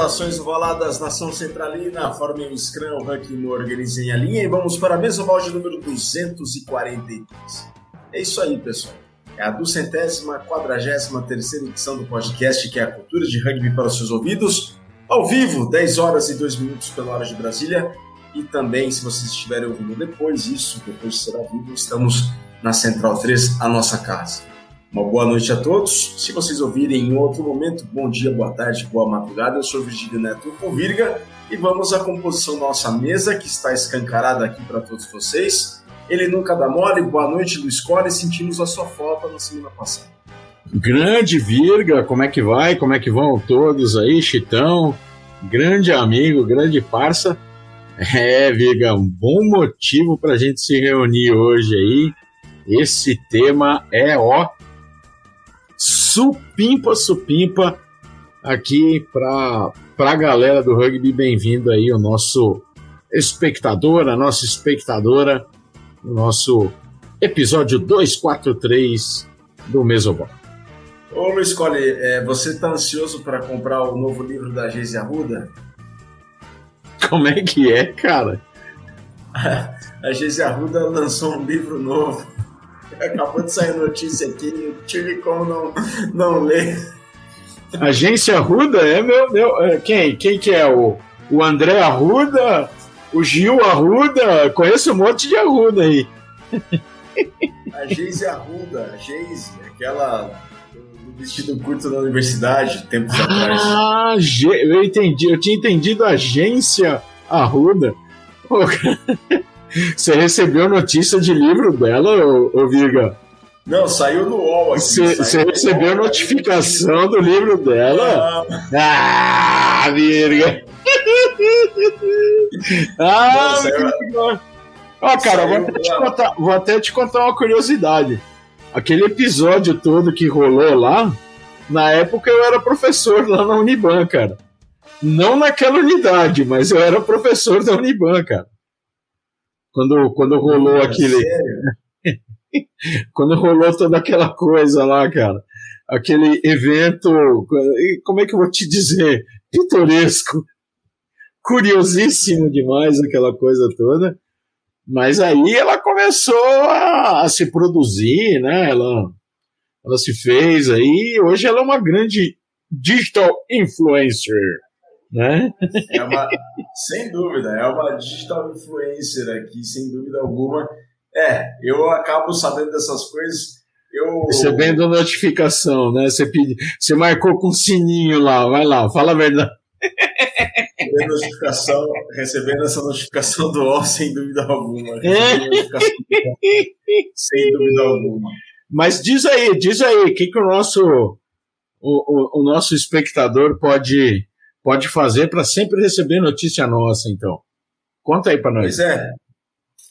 Saudações ovaladas, nação centralina, formem o Scrum, o Ranking organizem a linha e vamos para a mesa de número 243. É isso aí, pessoal. É a duzentésima, quadragésima terceira edição do podcast que é a cultura de rugby para os seus ouvidos, ao vivo, 10 horas e 2 minutos pela hora de Brasília. E também, se vocês estiverem ouvindo depois isso, depois de ser ao vivo, estamos na Central 3, a nossa casa. Uma boa noite a todos. Se vocês ouvirem em outro momento, bom dia, boa tarde, boa madrugada. Eu sou Virgílio Neto o Virga e vamos à composição da nossa mesa que está escancarada aqui para todos vocês. Ele nunca dá mole, boa noite Luiz Core, sentimos a sua falta na semana passada. Grande Virga, como é que vai? Como é que vão todos aí, Chitão? Grande amigo, grande parça. É, Virga, um bom motivo para a gente se reunir hoje aí. Esse tema é, ó, supimpa, supimpa aqui para a galera do rugby. Bem-vindo aí, o nosso espectador, a nossa espectadora, o nosso episódio 243 do Mesobol. Ô Luiz Colli, é, você está ansioso para comprar o novo livro da Geise Arruda? Como é que é, cara? a Geise Arruda lançou um livro novo Acabou de sair notícia aqui, não tive como não, não ler. Agência Arruda é meu. meu é, quem? Quem que é? O, o André Arruda? O Gil Arruda? Conheço um monte de Arruda aí. A Geise Arruda, a Geise, aquela do vestido curto da universidade, tempos ah, atrás. Ah, eu entendi, eu tinha entendido agência Arruda. Pô, você recebeu notícia de livro dela, ô, ô Viga? Não, saiu no UOL aqui. Você recebeu UOL, notificação do livro dela? Ah, ah Virga! ah, Não, Ó, cara, vou até, te contar, vou até te contar uma curiosidade. Aquele episódio todo que rolou lá, na época eu era professor lá na Uniban, cara. Não naquela unidade, mas eu era professor da Uniban, cara. Quando, quando rolou é, aquele. quando rolou toda aquela coisa lá, cara. Aquele evento. Como é que eu vou te dizer? Pitoresco. Curiosíssimo demais aquela coisa toda. Mas aí ela começou a, a se produzir, né? Ela, ela se fez aí. Hoje ela é uma grande digital influencer né? É uma, sem dúvida, é uma digital influencer aqui, sem dúvida alguma. É, eu acabo sabendo dessas coisas. Eu... Recebendo notificação, né? Você, pedi, você marcou com sininho lá, vai lá, fala a verdade. Recebendo, notificação, recebendo essa notificação do UOL, sem dúvida alguma. Do sem dúvida alguma. Mas diz aí, diz aí, o que, que o nosso, o, o, o nosso espectador pode pode fazer para sempre receber notícia nossa, então? Conta aí para nós. Pois é.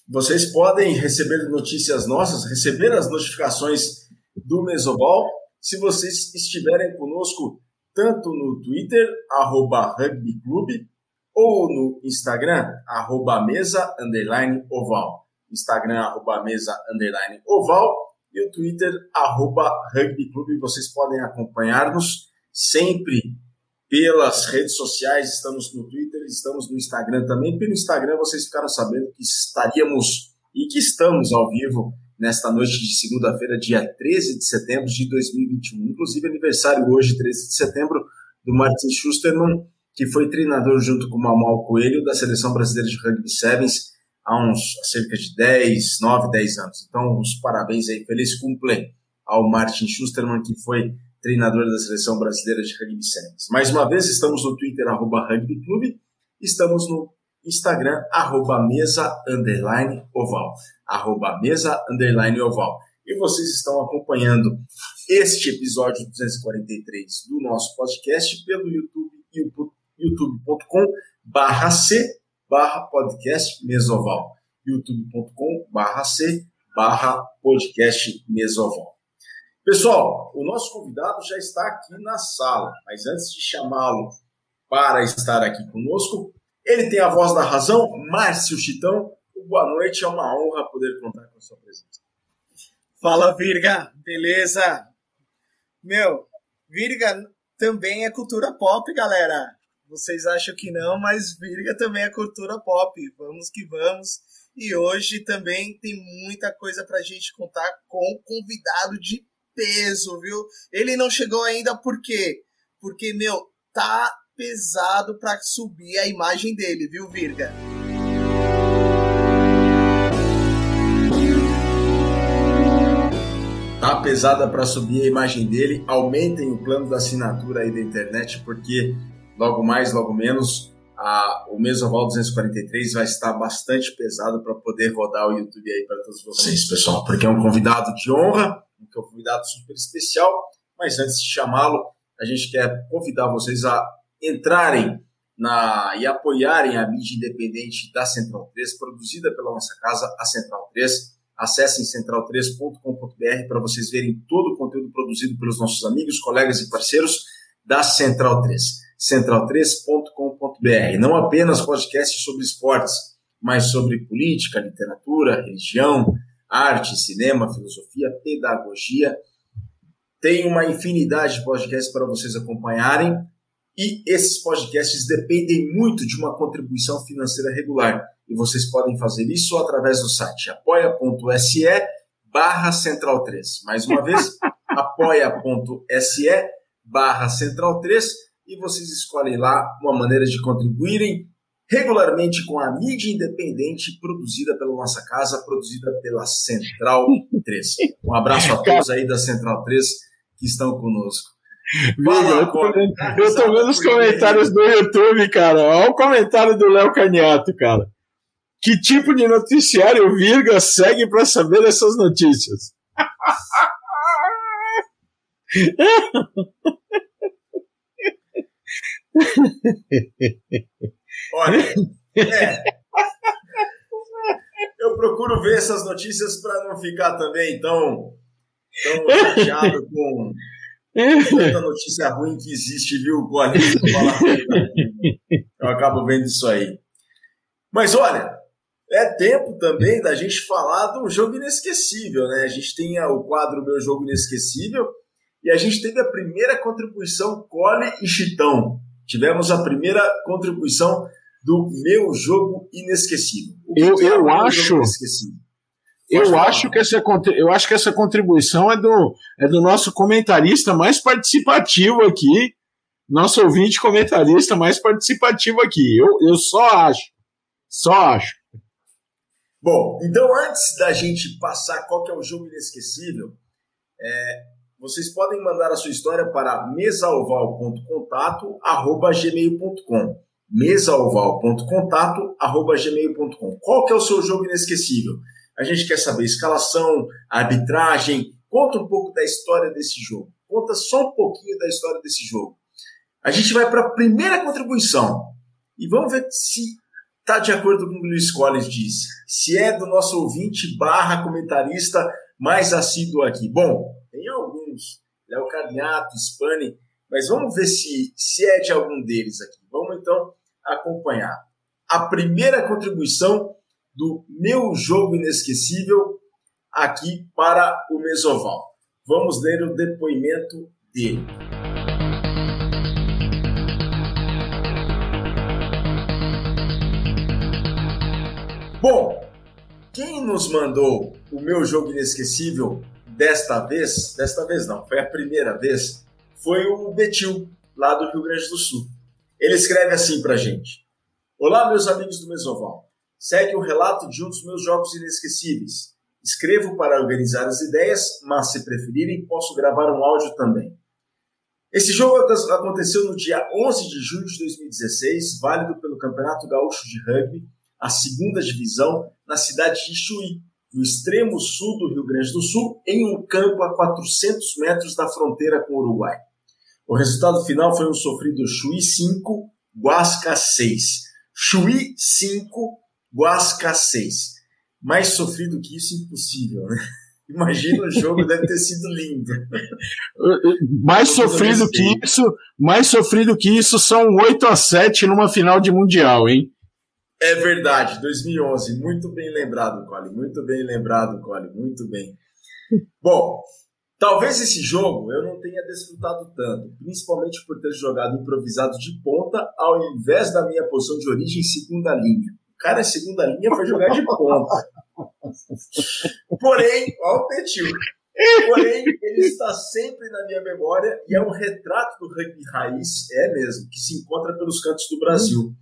Vocês podem receber notícias nossas, receber as notificações do Mesobol, se vocês estiverem conosco tanto no Twitter, arroba rugbyclube, ou no Instagram, arroba mesa, underline, oval. Instagram, arroba mesa, underline, oval, e o Twitter, arroba rugbyclube. Vocês podem acompanhar-nos sempre pelas redes sociais, estamos no Twitter, estamos no Instagram também. Pelo Instagram vocês ficaram sabendo que estaríamos e que estamos ao vivo nesta noite de segunda-feira, dia 13 de setembro de 2021. Inclusive aniversário hoje, 13 de setembro, do Martin Schusterman, que foi treinador junto com o Mamal Coelho da Seleção Brasileira de Rugby Sevens há uns há cerca de 10, 9, 10 anos. Então, os parabéns aí, feliz cumple ao Martin Schusterman, que foi treinador da seleção brasileira de rugby sevens. Mais uma vez, estamos no Twitter, arroba rugbyclube, estamos no Instagram, arroba mesa, underline, oval, arroba mesa, underline, oval. E vocês estão acompanhando este episódio 243 do nosso podcast pelo YouTube, youtube.com barra C barra podcast mesoval, youtube.com barra C barra podcast mesoval. Pessoal, o nosso convidado já está aqui na sala, mas antes de chamá-lo para estar aqui conosco, ele tem a voz da razão, Márcio Chitão. Boa noite, é uma honra poder contar com a sua presença. Fala, Virga, beleza? Meu, Virga também é cultura pop, galera. Vocês acham que não, mas Virga também é cultura pop. Vamos que vamos. E hoje também tem muita coisa pra gente contar com um convidado de peso, viu? Ele não chegou ainda por quê? Porque, meu, tá pesado pra subir a imagem dele, viu, Virga? tá pesada para subir a imagem dele. Aumentem o plano da assinatura aí da internet, porque logo mais, logo menos, a, o Mesoval 243 vai estar bastante pesado para poder rodar o YouTube aí para todos vocês, pessoal, porque é um convidado de honra, um convidado super especial. Mas antes de chamá-lo, a gente quer convidar vocês a entrarem na, e apoiarem a mídia independente da Central 3, produzida pela nossa casa, a Central 3 Acessem central3.com.br para vocês verem todo o conteúdo produzido pelos nossos amigos, colegas e parceiros da Central 3. central3.com.br. Não apenas podcasts sobre esportes, mas sobre política, literatura, religião, arte, cinema, filosofia, pedagogia. Tem uma infinidade de podcasts para vocês acompanharem e esses podcasts dependem muito de uma contribuição financeira regular. E vocês podem fazer isso através do site apoia.se barra central 3. Mais uma vez, apoia.se barra central 3 e vocês escolhem lá uma maneira de contribuírem regularmente com a mídia independente produzida pela nossa casa, produzida pela Central 3. Um abraço a todos aí da Central 3 que estão conosco. Fala, eu, tô, eu tô vendo os comentários do YouTube, cara. Olha o comentário do Léo Caniato, cara. Que tipo de noticiário o Virga segue para saber essas notícias? Olha, é. Eu procuro ver essas notícias para não ficar também tão, tão chateado com tanta notícia ruim que existe, viu, Gole? Eu acabo vendo isso aí. Mas olha, é tempo também da gente falar do jogo inesquecível, né? A gente tem o quadro Meu Jogo Inesquecível e a gente teve a primeira contribuição Cole e Chitão. Tivemos a primeira contribuição do Meu Jogo Inesquecível. eu, eu acho. Eu acho, que essa, eu acho que essa contribuição é do, é do nosso comentarista mais participativo aqui, nosso ouvinte comentarista mais participativo aqui. Eu, eu só acho. Só acho. Bom, então antes da gente passar qual que é o jogo inesquecível, é, vocês podem mandar a sua história para mesaoval.contato@gmail.com. mesaoval.contato@gmail.com. Qual que é o seu jogo inesquecível? A gente quer saber escalação, arbitragem. Conta um pouco da história desse jogo. Conta só um pouquinho da história desse jogo. A gente vai para a primeira contribuição e vamos ver se está de acordo com o que o Luiz Collins disse. Se é do nosso ouvinte barra comentarista mais assíduo aqui. Bom. Léo Carniato, Spani, mas vamos ver se, se é de algum deles aqui. Vamos então acompanhar. A primeira contribuição do meu jogo inesquecível aqui para o Mesoval. Vamos ler o depoimento dele. Bom, quem nos mandou o meu jogo inesquecível desta vez, desta vez não, foi a primeira vez, foi o Betil, lá do Rio Grande do Sul. Ele escreve assim pra gente: Olá, meus amigos do Mesoval segue o relato de um dos meus jogos inesquecíveis. Escrevo para organizar as ideias, mas se preferirem, posso gravar um áudio também. Esse jogo aconteceu no dia 11 de junho de 2016, válido pelo Campeonato Gaúcho de Rugby, a segunda divisão, na cidade de Chuí, no extremo sul do Rio Grande do Sul, em um campo a 400 metros da fronteira com o Uruguai. O resultado final foi um sofrido Chuí 5, Guasca 6. Chuí 5, Guasca 6. Mais sofrido que isso, impossível, né? Imagina o jogo, deve ter sido lindo. mais sofrido que isso, mais sofrido que isso são 8 a 7 numa final de mundial, hein? É verdade, 2011, muito bem lembrado, Cole, muito bem lembrado, Cole, muito bem. Bom, Talvez esse jogo eu não tenha desfrutado tanto, principalmente por ter jogado improvisado de ponta ao invés da minha posição de origem segunda linha. O cara, segunda linha, foi jogar de ponta. Porém, ó o Petil. Porém, ele está sempre na minha memória e é um retrato do rugby raiz, é mesmo, que se encontra pelos cantos do Brasil.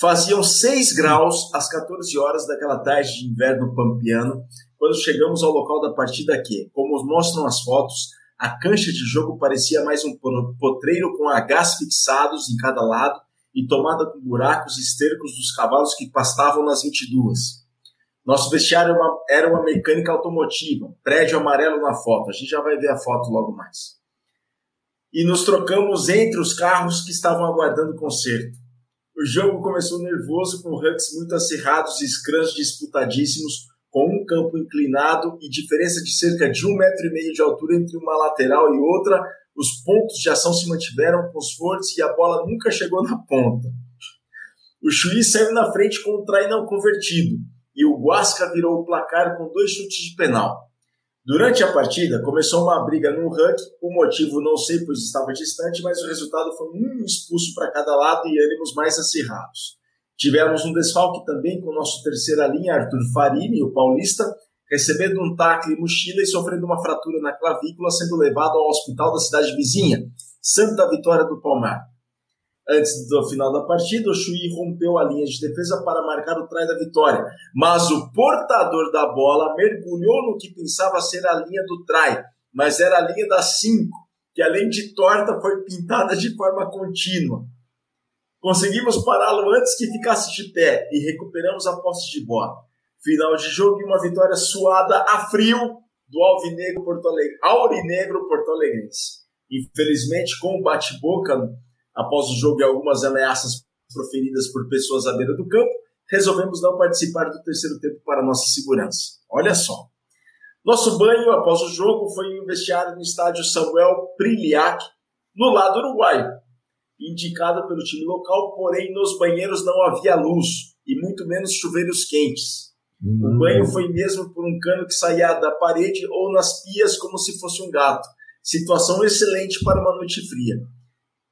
Faziam 6 graus às 14 horas daquela tarde de inverno pampiano, quando chegamos ao local da partida que, como mostram as fotos, a cancha de jogo parecia mais um potreiro com Hs fixados em cada lado e tomada com buracos e estercos dos cavalos que pastavam nas 22. Nosso vestiário era uma mecânica automotiva, prédio amarelo na foto, a gente já vai ver a foto logo mais. E nos trocamos entre os carros que estavam aguardando conserto. O jogo começou nervoso, com hucks muito acirrados e scrums disputadíssimos, com um campo inclinado e diferença de cerca de um metro e meio de altura entre uma lateral e outra. Os pontos de ação se mantiveram com os fortes e a bola nunca chegou na ponta. O Chuí saiu na frente com o try não convertido e o Guasca virou o placar com dois chutes de penal. Durante a partida, começou uma briga no ranking, o motivo não sei, pois estava distante, mas o resultado foi um expulso para cada lado e ânimos mais acirrados. Tivemos um desfalque também com o nosso terceira linha, Arthur Farini, o paulista, recebendo um tacle e mochila e sofrendo uma fratura na clavícula, sendo levado ao hospital da cidade vizinha, Santa Vitória do Palmar. Antes do final da partida, o Chui rompeu a linha de defesa para marcar o try da vitória, mas o portador da bola mergulhou no que pensava ser a linha do try, mas era a linha das 5, que além de torta foi pintada de forma contínua. Conseguimos pará-lo antes que ficasse de pé e recuperamos a posse de bola. Final de jogo e uma vitória suada a frio do Alvinegro Porto Alegre, Aurinegro Porto Alegrense. Infelizmente, com o bate-boca após o jogo e algumas ameaças proferidas por pessoas à beira do campo, resolvemos não participar do terceiro tempo para nossa segurança. Olha só. Nosso banho após o jogo foi em um vestiário no estádio Samuel Priliac, no lado uruguaio, indicado pelo time local, porém nos banheiros não havia luz e muito menos chuveiros quentes. Hum. O banho foi mesmo por um cano que saía da parede ou nas pias como se fosse um gato. Situação excelente para uma noite fria.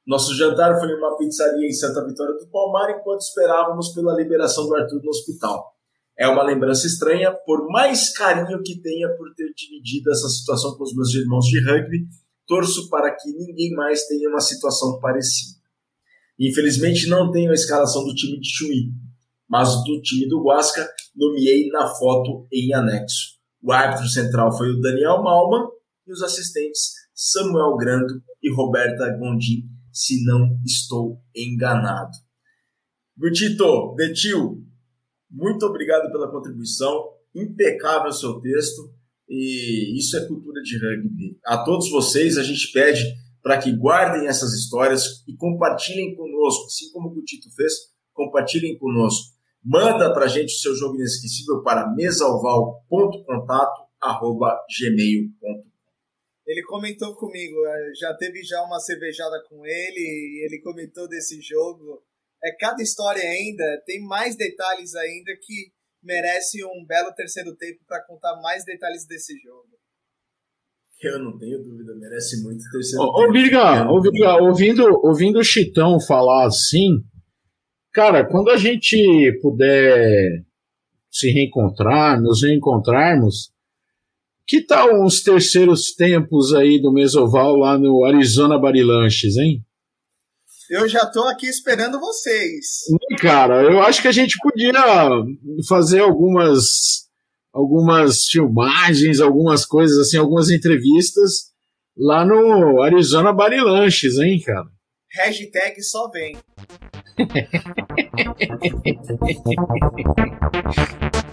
Nosso jantar foi em uma pizzaria em Santa Vitória do Palmar enquanto esperávamos pela liberação do Arthur no hospital. É uma lembrança estranha, por mais carinho que tenha por ter dividido essa situação com os meus irmãos de rugby, torço para que ninguém mais tenha uma situação parecida. Infelizmente não tenho a escalação do time de Chuí, mas do time do Guasca nomeei na foto em anexo. O árbitro central foi o Daniel Malman e os assistentes Samuel Grando e Roberta Gondim se não estou enganado. Gutito, Betil, muito obrigado pela contribuição, impecável seu texto, e isso é cultura de rugby. A todos vocês, a gente pede para que guardem essas histórias e compartilhem conosco, assim como o Gutito fez, compartilhem conosco. Manda para a gente o seu jogo inesquecível para mesaoval.contato.gmail.com ele comentou comigo, é, já teve já uma cervejada com ele e ele comentou desse jogo. É cada história ainda, tem mais detalhes ainda que merece um belo terceiro tempo para contar mais detalhes desse jogo. Eu não tenho dúvida, merece muito terceiro ô, tempo. Ô, Virga, ô, Virga, ouvindo, ouvindo o Chitão falar assim, cara, quando a gente puder se reencontrar, nos reencontrarmos, que tal uns terceiros tempos aí do Mesoval lá no Arizona Barilanches, hein? Eu já tô aqui esperando vocês. Cara, eu acho que a gente podia fazer algumas algumas filmagens, algumas coisas assim, algumas entrevistas lá no Arizona Barilanches, hein, cara? Hashtag só vem.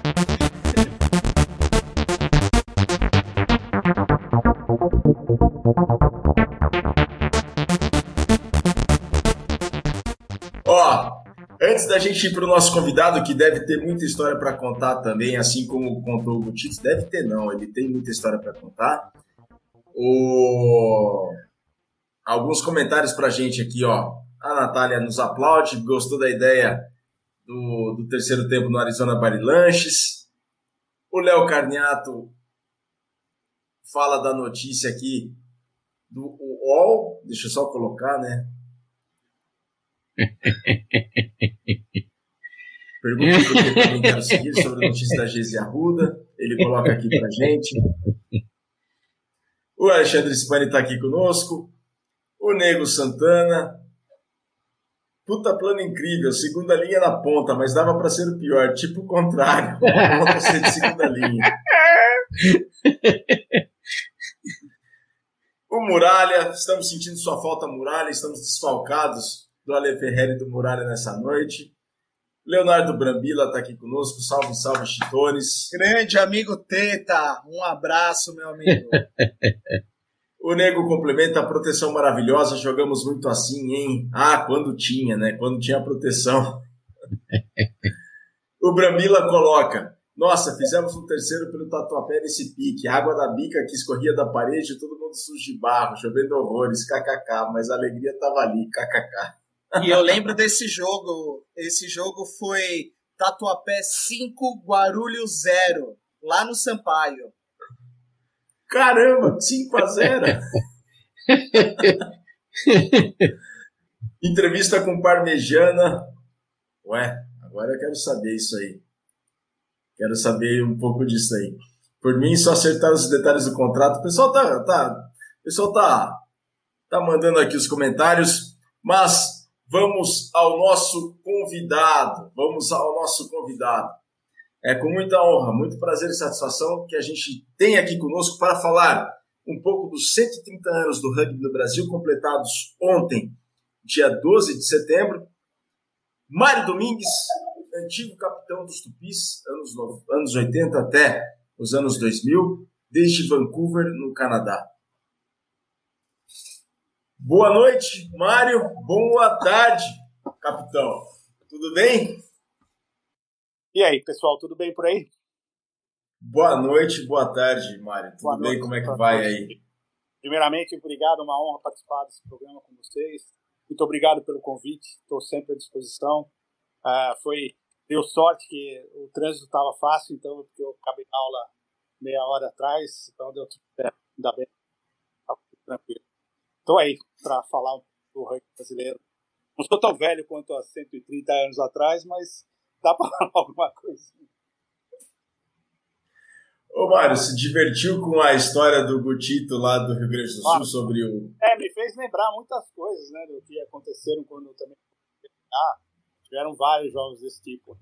Ó, antes da gente ir para o nosso convidado, que deve ter muita história para contar também, assim como contou o Gutito, deve ter não, ele tem muita história para contar. O... Alguns comentários para a gente aqui, ó. A Natália nos aplaude, gostou da ideia do, do terceiro tempo no Arizona Barilanches. O Léo Carniato fala da notícia aqui do UOL. Deixa eu só colocar, né? Pergunta por que também quero seguir sobre a notícia da Geise Arruda. Ele coloca aqui pra gente. O Alexandre Spani está aqui conosco. O Nego Santana. Puta plano incrível, segunda linha na ponta, mas dava para ser o pior, tipo o contrário, ponta ser de segunda linha. O Muralha, estamos sentindo sua falta, Muralha, estamos desfalcados do Ale Ferreira e do Muralha nessa noite. Leonardo Brambila está aqui conosco, salve, salve, Chitones. Grande amigo Teta, um abraço, meu amigo. o Nego complementa a proteção maravilhosa, jogamos muito assim, hein? Ah, quando tinha, né? Quando tinha proteção. o Brambila coloca, nossa, fizemos um terceiro pelo Tatuapé nesse pique. Água da bica que escorria da parede, todo mundo sujo de barro, chovendo horrores, kkk. Mas a alegria tava ali, kkk. E eu lembro desse jogo. Esse jogo foi Tatuapé 5, Guarulhos 0, lá no Sampaio. Caramba, 5 a 0 Entrevista com Parmejana. Ué, agora eu quero saber isso aí. Quero saber um pouco disso aí. Por mim, só acertar os detalhes do contrato. O pessoal tá, tá, pessoal tá, tá mandando aqui os comentários, mas vamos ao nosso convidado. Vamos ao nosso convidado. É com muita honra, muito prazer e satisfação que a gente tem aqui conosco para falar um pouco dos 130 anos do rugby no Brasil, completados ontem, dia 12 de setembro. Mário Domingues, antigo capitão dos Tupis, anos, anos 80 até os anos 2000, desde Vancouver, no Canadá. Boa noite, Mário. Boa tarde, capitão. Tudo bem? E aí, pessoal, tudo bem por aí? Boa noite, boa tarde, Mário. Tudo boa bem? Noite, Como é que vai noite. aí? Primeiramente, obrigado, uma honra participar desse programa com vocês. Muito obrigado pelo convite, estou sempre à disposição. Uh, foi Deu sorte que o trânsito estava fácil, então eu acabei a aula meia hora atrás, então deu tudo certo, ainda bem, tá tranquilo. Estou aí para falar do rugby brasileiro. Não sou tão velho quanto há 130 anos atrás, mas dá para falar alguma coisa. Ô Mário, se divertiu com a história do Gutito lá do Rio Grande do Sul ah, sobre o. É, me fez lembrar muitas coisas, né, do que aconteceram quando eu também. Ah, Tiveram vários jogos desse tipo.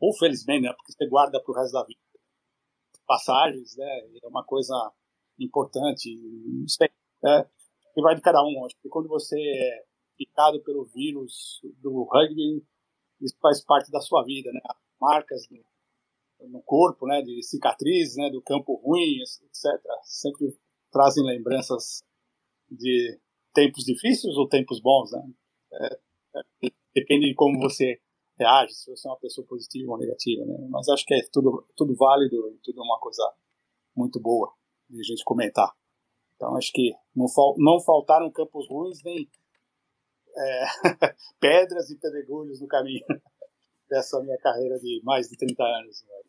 Ou felizmente, né? Porque você guarda para o resto da vida. Passagens, né? É uma coisa importante. É, que vai de cada um. Acho que quando você é picado pelo vírus do rugby, isso faz parte da sua vida, né? Marcas no, no corpo, né? De cicatrizes, né? Do campo ruim, etc. Sempre trazem lembranças de tempos difíceis ou tempos bons, né? É, é, depende de como você reage, se você é uma pessoa positiva ou negativa, né? Mas acho que é tudo, tudo válido e tudo uma coisa muito boa de a gente comentar. Então acho que não, fal, não faltaram campos ruins nem é, pedras e pedregulhos no caminho dessa minha carreira de mais de 30 anos. Né?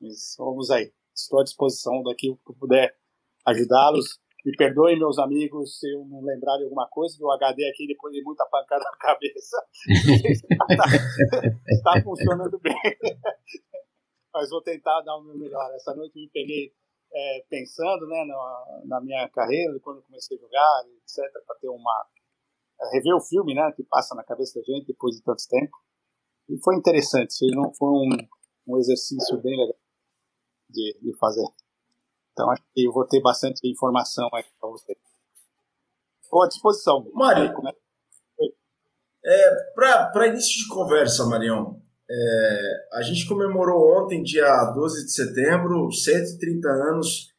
Mas vamos aí. Estou à disposição daqui o que puder ajudá-los me perdoem, meus amigos, se eu não lembrar de alguma coisa, do HD aqui, depois de muita pancada na cabeça, está, funcionando bem. Mas vou tentar dar o meu melhor. Essa noite me peguei é, pensando né, na, na, minha carreira, quando eu comecei a jogar, etc., para ter uma. É, rever o filme né, que passa na cabeça da gente depois de tanto tempo. E foi interessante, foi um, um exercício bem legal de, de fazer. Então acho que eu vou ter bastante informação aqui para você. Estou à disposição. Mário, né? é, para início de conversa, Marião, é, a gente comemorou ontem, dia 12 de setembro, 130 anos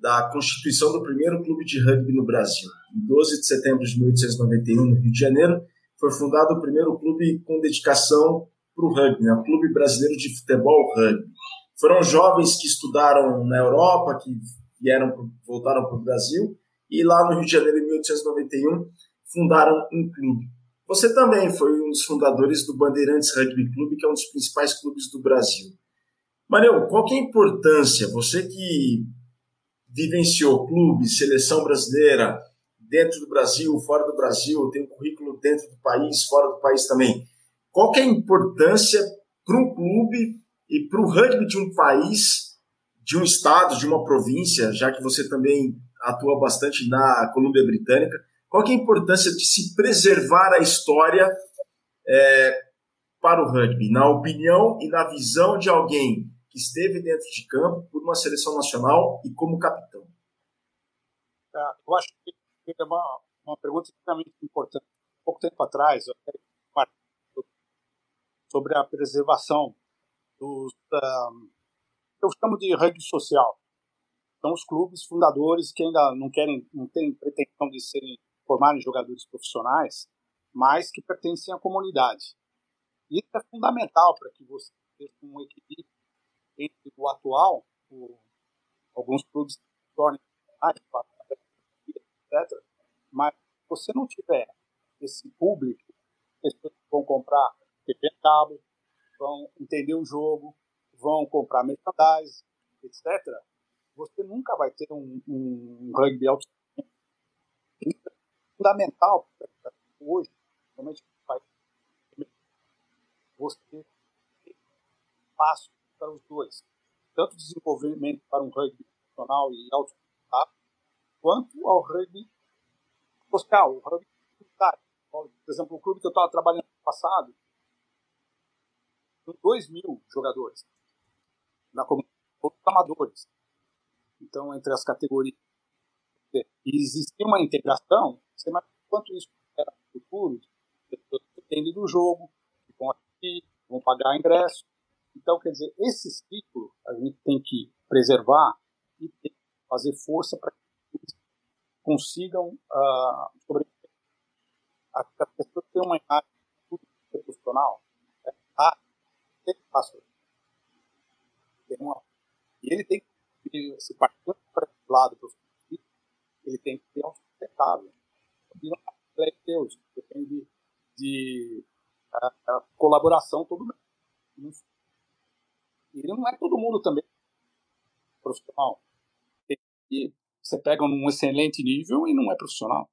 da constituição do primeiro clube de rugby no Brasil. Em 12 de setembro de 1891, no Rio de Janeiro, foi fundado o primeiro clube com dedicação para o rugby, né? o Clube Brasileiro de Futebol Rugby. Foram jovens que estudaram na Europa, que vieram, voltaram para o Brasil, e lá no Rio de Janeiro, em 1891, fundaram um clube. Você também foi um dos fundadores do Bandeirantes Rugby Clube, que é um dos principais clubes do Brasil. Mario, qual que é a importância? Você que vivenciou clube, seleção brasileira, dentro do Brasil, fora do Brasil, tem um currículo dentro do país, fora do país também. Qual que é a importância para um clube e para o rugby de um país, de um estado, de uma província, já que você também atua bastante na Colômbia Britânica, qual é a importância de se preservar a história é, para o rugby, na opinião e na visão de alguém que esteve dentro de campo por uma seleção nacional e como capitão? É, eu acho que é uma, uma pergunta extremamente importante. Pouco tempo atrás, eu sobre a preservação dos, uh, eu chamo de rugby social. São os clubes fundadores que ainda não querem, não têm pretensão de serem formarem jogadores profissionais, mas que pertencem à comunidade. Isso é fundamental para que você tenha um equilíbrio entre o atual, o, alguns clubes se tornem etc. Mas se você não tiver esse público, pessoas que vão comprar TV cabo, vão entender o jogo, vão comprar merchandise, etc., você nunca vai ter um, um rugby alto. É fundamental hoje, realmente, você espaço para os dois. Tanto desenvolvimento para um rugby profissional e alto quanto ao rugby social, o rugby comunitário. Por exemplo, o clube que eu estava trabalhando no passado, com 2 mil jogadores na comunidade, amadores. Então, entre as categorias. E existia uma integração, você imagina quanto isso era no futuro, pessoas que dependem do jogo, que vão assistir, vão pagar ingresso. Então, quer dizer, esse ciclo a gente tem que preservar e fazer força para que consigam uh, sobreviver. As pessoas têm uma imagem profissional, é raro, tem fácil. Tem uma, e ele tem que, se partindo para esse lado ele tem que ser sustentável. E não é Deus, depende de uh, colaboração todo mundo. E não é todo mundo também profissional. E você pega um excelente nível e não é profissional.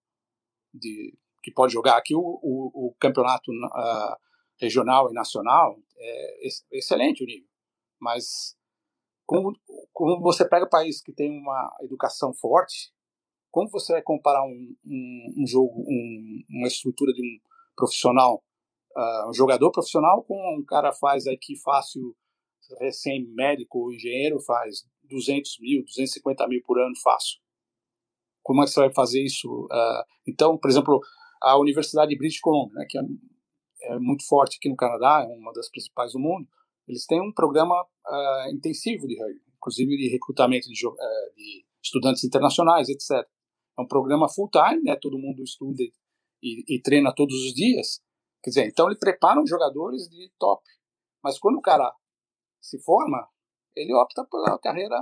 De, que pode jogar aqui o, o, o campeonato uh, regional e nacional, é excelente o nível. Mas como, como você pega país que tem uma educação forte, como você vai comparar um, um, um jogo, um, uma estrutura de um profissional, uh, um jogador profissional com um cara faz aqui fácil, recém-médico ou engenheiro, faz 200 mil, 250 mil por ano fácil. Como é que você vai fazer isso? Uh, então, por exemplo, a Universidade de British Columbia, né, que é, é, muito forte aqui no Canadá, é uma das principais do mundo, eles têm um programa uh, intensivo de rugby, inclusive de recrutamento de, uh, de, estudantes internacionais, etc. É um programa full time, né? Todo mundo estuda e, e treina todos os dias. Quer dizer, então ele prepara os jogadores de top. Mas quando o cara se forma, ele opta pela carreira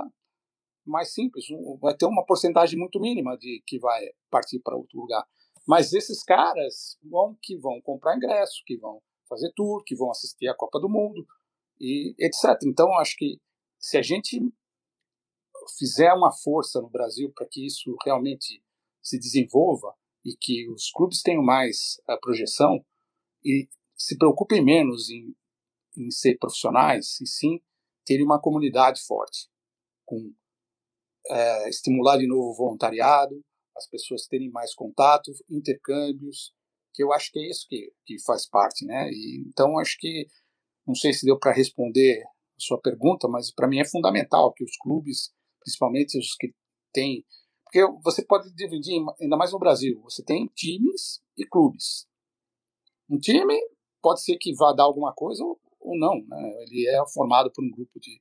mais simples, vai ter uma porcentagem muito mínima de que vai partir para outro lugar. Mas esses caras vão que vão comprar ingresso, que vão fazer tour, que vão assistir a Copa do Mundo e etc. Então acho que se a gente fizer uma força no Brasil para que isso realmente se desenvolva e que os clubes tenham mais a projeção e se preocupem menos em, em ser profissionais e sim terem uma comunidade forte com é, estimular de novo o voluntariado, as pessoas terem mais contato, intercâmbios, que eu acho que é isso que, que faz parte, né? E, então acho que não sei se deu para responder a sua pergunta, mas para mim é fundamental que os clubes, principalmente os que têm, porque você pode dividir ainda mais no Brasil, você tem times e clubes. Um time pode ser que vá dar alguma coisa ou, ou não, né? Ele é formado por um grupo de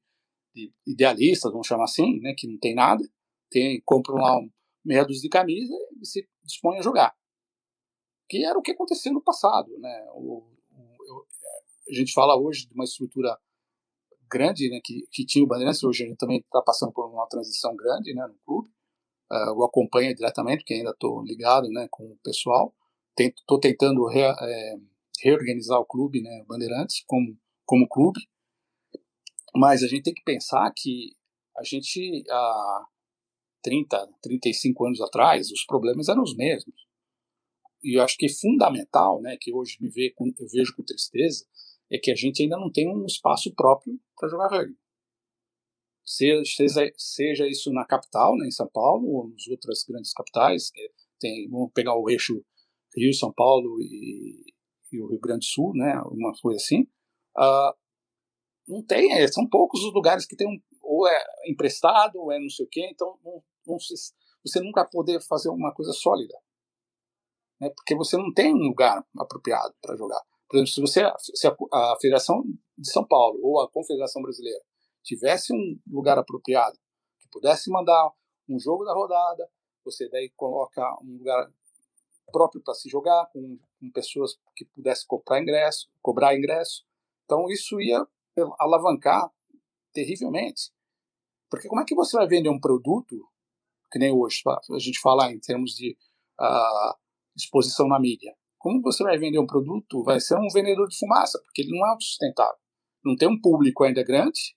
de idealistas, vamos chamar assim, né, que não tem nada, tem, compram lá um meia dúzia de camisa e se dispõe a jogar. Que era o que aconteceu no passado. Né? O, o, a gente fala hoje de uma estrutura grande né, que, que tinha o Bandeirantes, hoje a gente também está passando por uma transição grande né, no clube. Uh, eu acompanho diretamente, porque ainda estou ligado né, com o pessoal. Estou tentando re, é, reorganizar o clube, né, Bandeirantes, como, como clube Mas a gente tem que pensar que a gente, há 30, 35 anos atrás, os problemas eram os mesmos. E eu acho que é fundamental, né, que hoje me vê com, eu vejo com tristeza, é que a gente ainda não tem um espaço próprio para jogar rugby. Seja, seja, isso na capital, né, em São Paulo, ou nas outras grandes capitais, tem, vamos pegar o eixo Rio, São Paulo e, e o Rio Grande do Sul, né, uma coisa assim. Uh, não tem, é, são poucos os lugares que tem um, ou é emprestado, ou é não sei o quê, então não, você nunca poder fazer uma coisa sólida. Né, porque você não tem um lugar apropriado para jogar. Por exemplo, se, você, se a, a Federação de São Paulo ou a Confederação Brasileira tivesse um lugar apropriado, que pudesse mandar um jogo da rodada, você daí coloca um lugar próprio para se jogar, com, com, pessoas que pudessem comprar ingresso, cobrar ingresso. Então isso ia alavancar terrivelmente. Porque como é que você vai vender um produto, que nem hoje a gente fala em termos de uh, exposição na mídia, como você vai vender um produto, vai ser um vendedor de fumaça, porque ele não é sustentável. Não tem um público ainda grande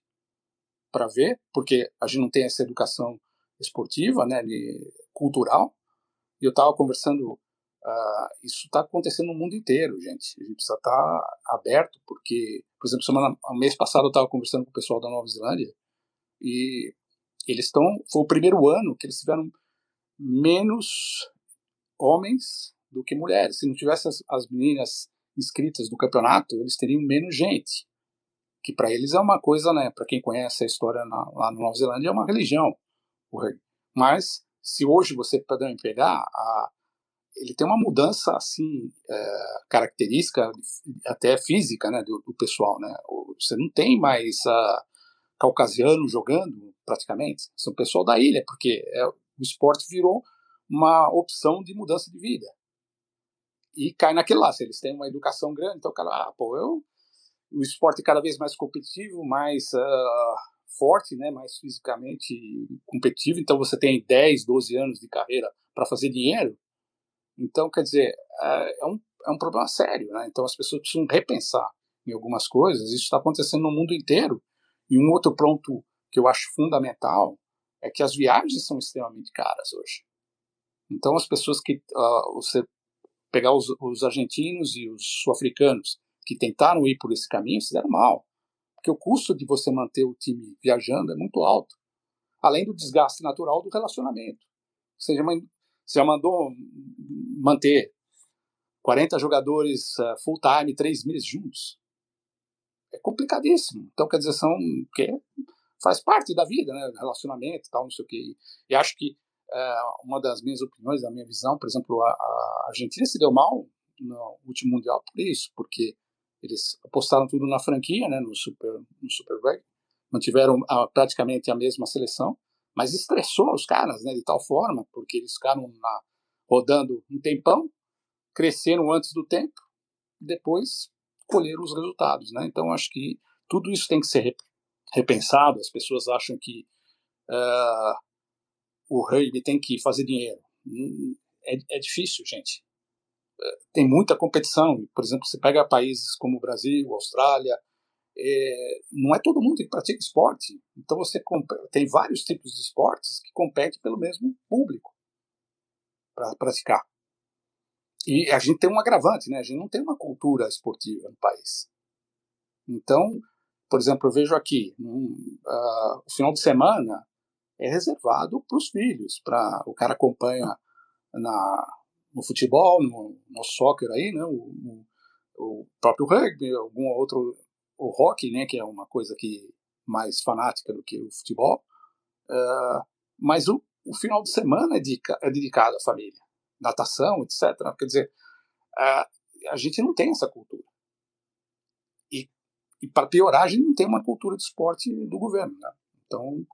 para ver, porque a gente não tem essa educação esportiva, né, cultural. E eu estava conversando, uh, isso está acontecendo no mundo inteiro, gente. A gente precisa estar tá aberto, porque, por exemplo, semana, mês passado eu estava conversando com o pessoal da Nova Zelândia e eles estão, foi o primeiro ano que eles tiveram menos homens do que mulheres. Se não tivesse as, as meninas inscritas no campeonato, eles teriam menos gente. Que para eles é uma coisa, né? Para quem conhece a história na, lá na Nova Zelândia, é uma religião. Mas se hoje você puder pegar, a, ele tem uma mudança assim é, característica até física, né, do, do, pessoal, né? Você não tem mais uh, caucasiano jogando praticamente, são pessoal da ilha, porque é, o esporte virou uma opção de mudança de vida e cai naquele lá. Se eles têm uma educação grande, então o cara, ah, pô, eu, o esporte cada vez mais competitivo, mais uh, forte, né, mais fisicamente competitivo, então você tem 10, 12 anos de carreira para fazer dinheiro. Então, quer dizer, é, é um, é um problema sério, né? Então as pessoas precisam repensar em algumas coisas. Isso está acontecendo no mundo inteiro. E um outro ponto que eu acho fundamental é que as viagens são extremamente caras hoje. Então as pessoas que uh, você pegar os, os argentinos e os sul-africanos que tentaram ir por esse caminho se deram mal. Porque o custo de você manter o time viajando é muito alto. Além do desgaste natural do relacionamento. Você já, você já mandou manter 40 jogadores uh, full-time, três meses juntos. É complicadíssimo. Então, quer dizer, são. Que faz parte da vida, né? Relacionamento e tal, não sei o quê. E acho que é, uma das minhas opiniões, da minha visão, por exemplo, a, a, Argentina se deu mal no último mundial por isso, porque eles apostaram tudo na franquia, né, no Super, no Super Rugby, mantiveram a, praticamente a mesma seleção, mas estressou os caras, né, de tal forma, porque eles ficaram na, rodando um tempão, cresceram antes do tempo, depois colheram os resultados, né? Então acho que tudo isso tem que ser repensado. As pessoas acham que uh, o rugby tem que fazer dinheiro. Hum, é, é difícil, gente. É, tem muita competição. Por exemplo, você pega países como o Brasil, Austrália, é, não é todo mundo que pratica esporte. Então você tem vários tipos de esportes que competem pelo mesmo público para praticar. E a gente tem um agravante, né? A gente não tem uma cultura esportiva no país. Então, por exemplo, eu vejo aqui, no uh, final de semana, é reservado para os filhos, para o cara acompanha na, no futebol, no, no soccer aí, né, o, o, próprio rugby, algum outro, o hockey, né, que é uma coisa que mais fanática do que o futebol, uh, mas o, o final de semana é, é dedicado à família, natação, etc. Quer dizer, uh, a gente não tem essa cultura. E, para piorar, a gente não tem uma cultura de esporte do governo. Né? Então,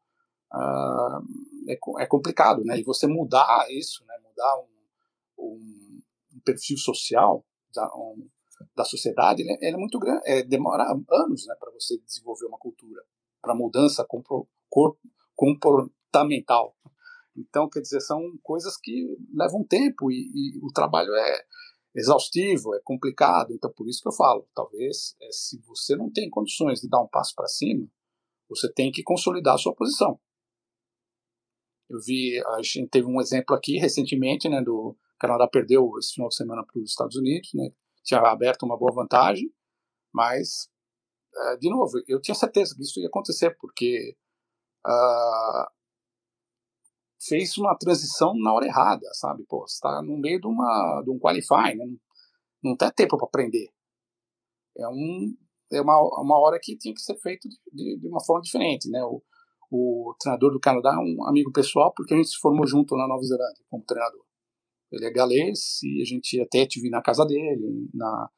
uh, é, é, complicado, né? E você mudar isso, né? Mudar um, um, um perfil social da, um, da sociedade, ele, ele, é muito grande, é, demora anos, né, para você desenvolver uma cultura, para mudança compro, comportamental. Então, quer dizer, são coisas que levam tempo e, e, o trabalho é exaustivo, é complicado. Então, por isso que eu falo, talvez, é, se você não tem condições de dar um passo para cima, você tem que consolidar a sua posição. Eu vi, a gente teve um exemplo aqui recentemente, né, do Canadá perdeu esse final de semana para os Estados Unidos, né, tinha aberto uma boa vantagem, mas, é, de novo, eu tinha certeza que isso ia acontecer, porque uh, fez uma transição na hora errada, sabe? Pô, você está no meio de, uma, de um qualify, né? não tem tempo para aprender. É, um, é uma, uma hora que tinha que ser feito de, de uma forma diferente, né? O, o treinador do Canadá é um amigo pessoal, porque a gente se formou junto na Nova Zelândia como treinador. Ele é galês e a gente até tive na casa dele, na,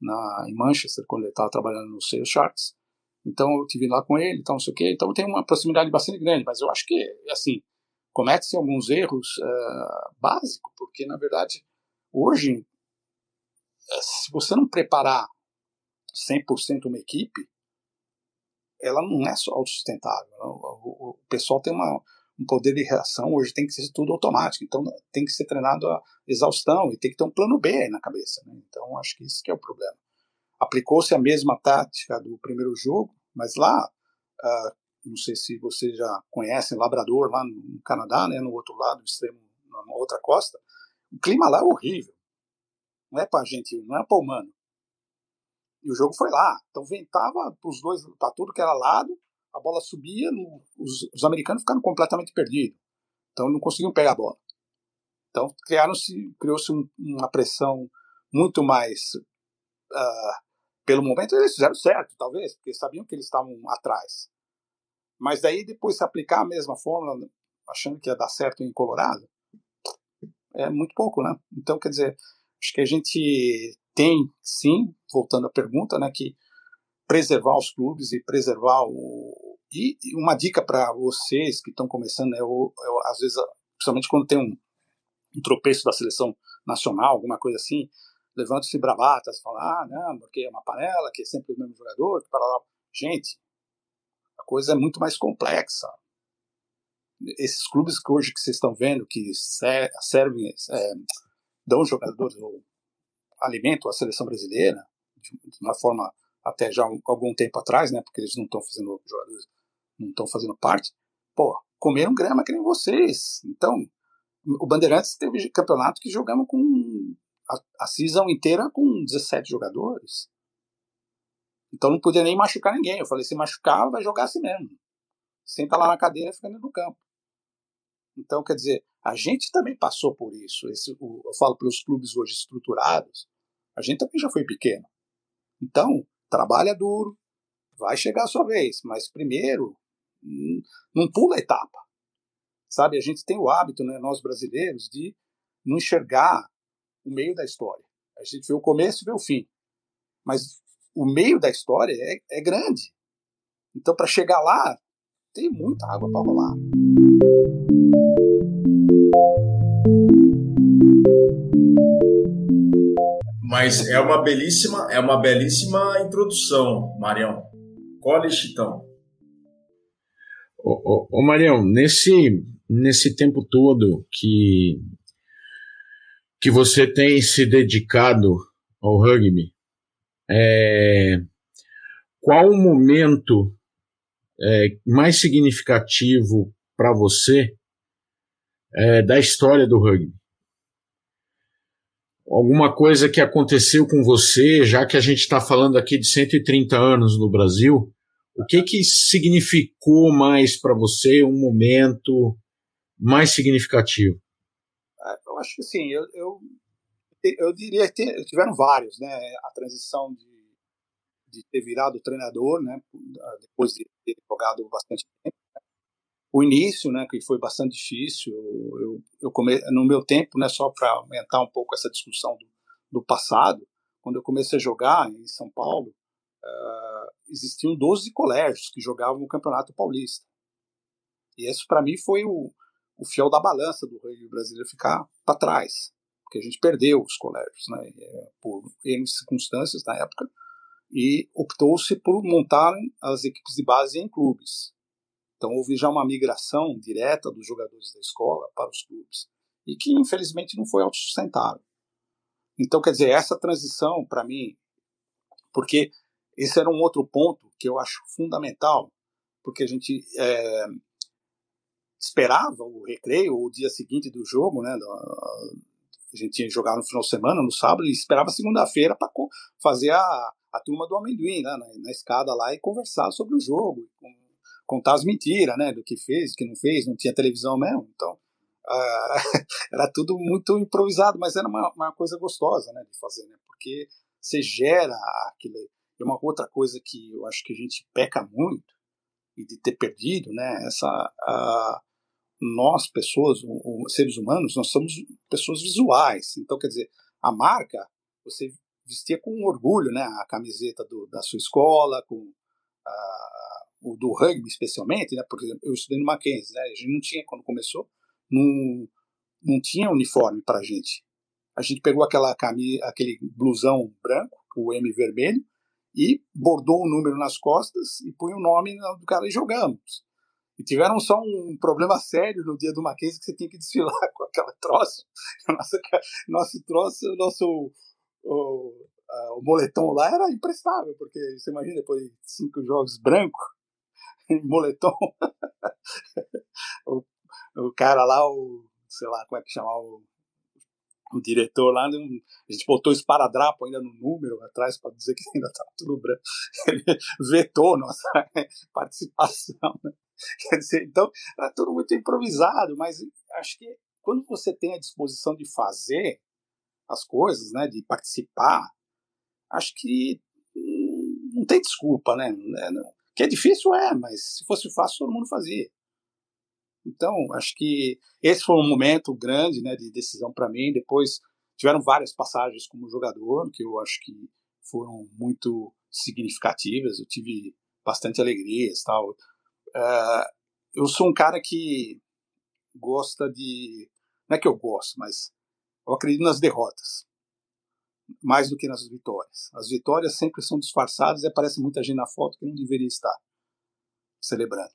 na, em Manchester, quando ele estava trabalhando no Sales Sharks. Então eu tive lá com ele, então não sei o quê. Então tem uma proximidade bastante grande, mas eu acho que, assim, comete-se alguns erros uh, básicos, porque na verdade, hoje, eh, se você não preparar 100% uma equipe, ela não é só autossustentável. Né? O, o, pessoal tem uma, um poder de reação, hoje tem que ser tudo automático, então tem que ser treinado a exaustão e tem que ter um plano B na cabeça. Né? Então acho que isso que é o problema. Aplicou-se a mesma tática do primeiro jogo, mas lá, uh, não sei se vocês já conhecem Labrador, lá no Canadá, né, no outro lado, extremo, na outra costa, o clima lá é horrível. Não é para gente, não é para humano. E o jogo foi lá. Então ventava para os dois, para tudo que era lado, a bola subia, no, os, os, americanos ficaram completamente perdidos. Então não conseguiam pegar a bola. Então criaram-se, criou-se um, uma pressão muito mais. Uh, pelo momento eles fizeram certo, talvez, porque sabiam que eles estavam atrás. Mas daí depois se aplicar a mesma fórmula, achando que ia dar certo em Colorado, é muito pouco, né? Então, quer dizer, acho que a gente tem, sim, voltando à pergunta, né, que preservar os clubes e preservar o. E uma dica para vocês que estão começando, né, eu, eu, às vezes, principalmente quando tem um, um tropeço da seleção nacional, alguma coisa assim, levanta-se bravatas, fala, ah, não, porque é uma panela, que é sempre o mesmo jogador, que para lá. Gente, a coisa é muito mais complexa. Esses clubes que hoje que vocês estão vendo, que servem, é, dão jogadores, ou alimentam a seleção brasileira, de uma forma até já algum tempo atrás, né, porque eles não estão fazendo jogadores, não estão fazendo parte, pô, comeram grama que nem vocês. Então, o Bandeirantes teve campeonato que jogamos com a, a season inteira com 17 jogadores. Então não podia nem machucar ninguém. Eu falei, se machucar, vai jogar assim mesmo. Senta lá na cadeira e fica dentro do campo. Então, quer dizer, a gente também passou por isso. Esse, o, eu falo pelos clubes hoje estruturados, a gente também já foi pequeno. Então, trabalha duro, vai chegar a sua vez, mas primeiro, não pula a etapa. Sabe, a gente tem o hábito, né, nós brasileiros, de não enxergar o meio da história. A gente vê o começo e vê o fim. Mas o meio da história é, é grande. Então, para chegar lá, tem muita água para rolar. Mas é uma belíssima, é uma belíssima introdução, Marião. Cole Chitão. Ô, ô, ô, Marião, nesse, nesse tempo todo que, que você tem se dedicado ao rugby, é, qual o momento é, mais significativo para você é, da história do rugby? alguma coisa que aconteceu com você, já que a gente está falando aqui de 130 anos no Brasil, o que que significou mais para você um momento mais significativo? É, eu acho que sim, eu, eu, eu diria que tiveram vários, né? A transição de, de ter virado treinador, né? Depois de ter jogado bastante tempo, o início, né, que foi bastante difícil, eu, eu come, no meu tempo, né, só para aumentar um pouco essa discussão do, do, passado, quando eu comecei a jogar em São Paulo, uh, existiam 12 colégios que jogavam no Campeonato Paulista. E isso para mim foi o, o fiel da balança do rugby brasileiro ficar para trás, porque a gente perdeu os colégios, né, é, por N circunstâncias na época, e optou-se por montar as equipes de base em clubes. Então houve já uma migração direta dos jogadores da escola para os clubes e que infelizmente não foi autossustentável. Então quer dizer essa transição para mim, porque esse era um outro ponto que eu acho fundamental porque a gente é, esperava o recreio, o dia seguinte do jogo, né? A gente tinha jogar no final de semana, no sábado, e esperava segunda-feira para fazer a, a turma do amendoim, né? Na, na, escada lá e conversar sobre o jogo, contar as mentiras, né? Do que fez, do que não fez, não tinha televisão mesmo, então. Uh, era tudo muito improvisado, mas era uma, uma coisa gostosa, né, de fazer, né, porque você gera aquele, é uma outra coisa que eu acho que a gente peca muito e de ter perdido, né? Essa nós pessoas, seres humanos, nós somos pessoas visuais. Então, quer dizer, a marca você vestia com orgulho, né? A camiseta do, da sua escola, com o do rugby especialmente, né? Por exemplo, eu estudei no Mackenzie, né? A gente não tinha quando começou, não, não tinha uniforme para gente. A gente pegou aquela camisa, aquele blusão branco, o M vermelho, e bordou o um número nas costas e põe o nome do cara e jogamos. E tiveram só um problema sério no dia do Mackenzie que você tinha que desfilar com aquela troço. Nossa, nosso troço, nosso o, a, o moletom lá era imprestável, porque você imagina depois de cinco jogos branco, moletom, o, o cara lá, o sei lá como é que chamava o o diretor lá, a gente botou esparadrapo ainda no número atrás para dizer que ainda estava tudo branco. Ele vetou nossa participação. Né? Quer dizer, então, era tudo muito improvisado, mas acho que quando você tem a disposição de fazer as coisas, né, de participar, acho que não tem desculpa, né? Que é difícil, é, mas se fosse fácil, todo mundo fazia. Então, acho que esse foi um momento grande né, de decisão para mim. Depois tiveram várias passagens como jogador, que eu acho que foram muito significativas. Eu tive bastante alegrias tal. Uh, eu sou um cara que gosta de. Não é que eu gosto, mas eu acredito nas derrotas. Mais do que nas vitórias. As vitórias sempre são disfarçadas e aparece muita gente na foto que não deveria estar celebrando.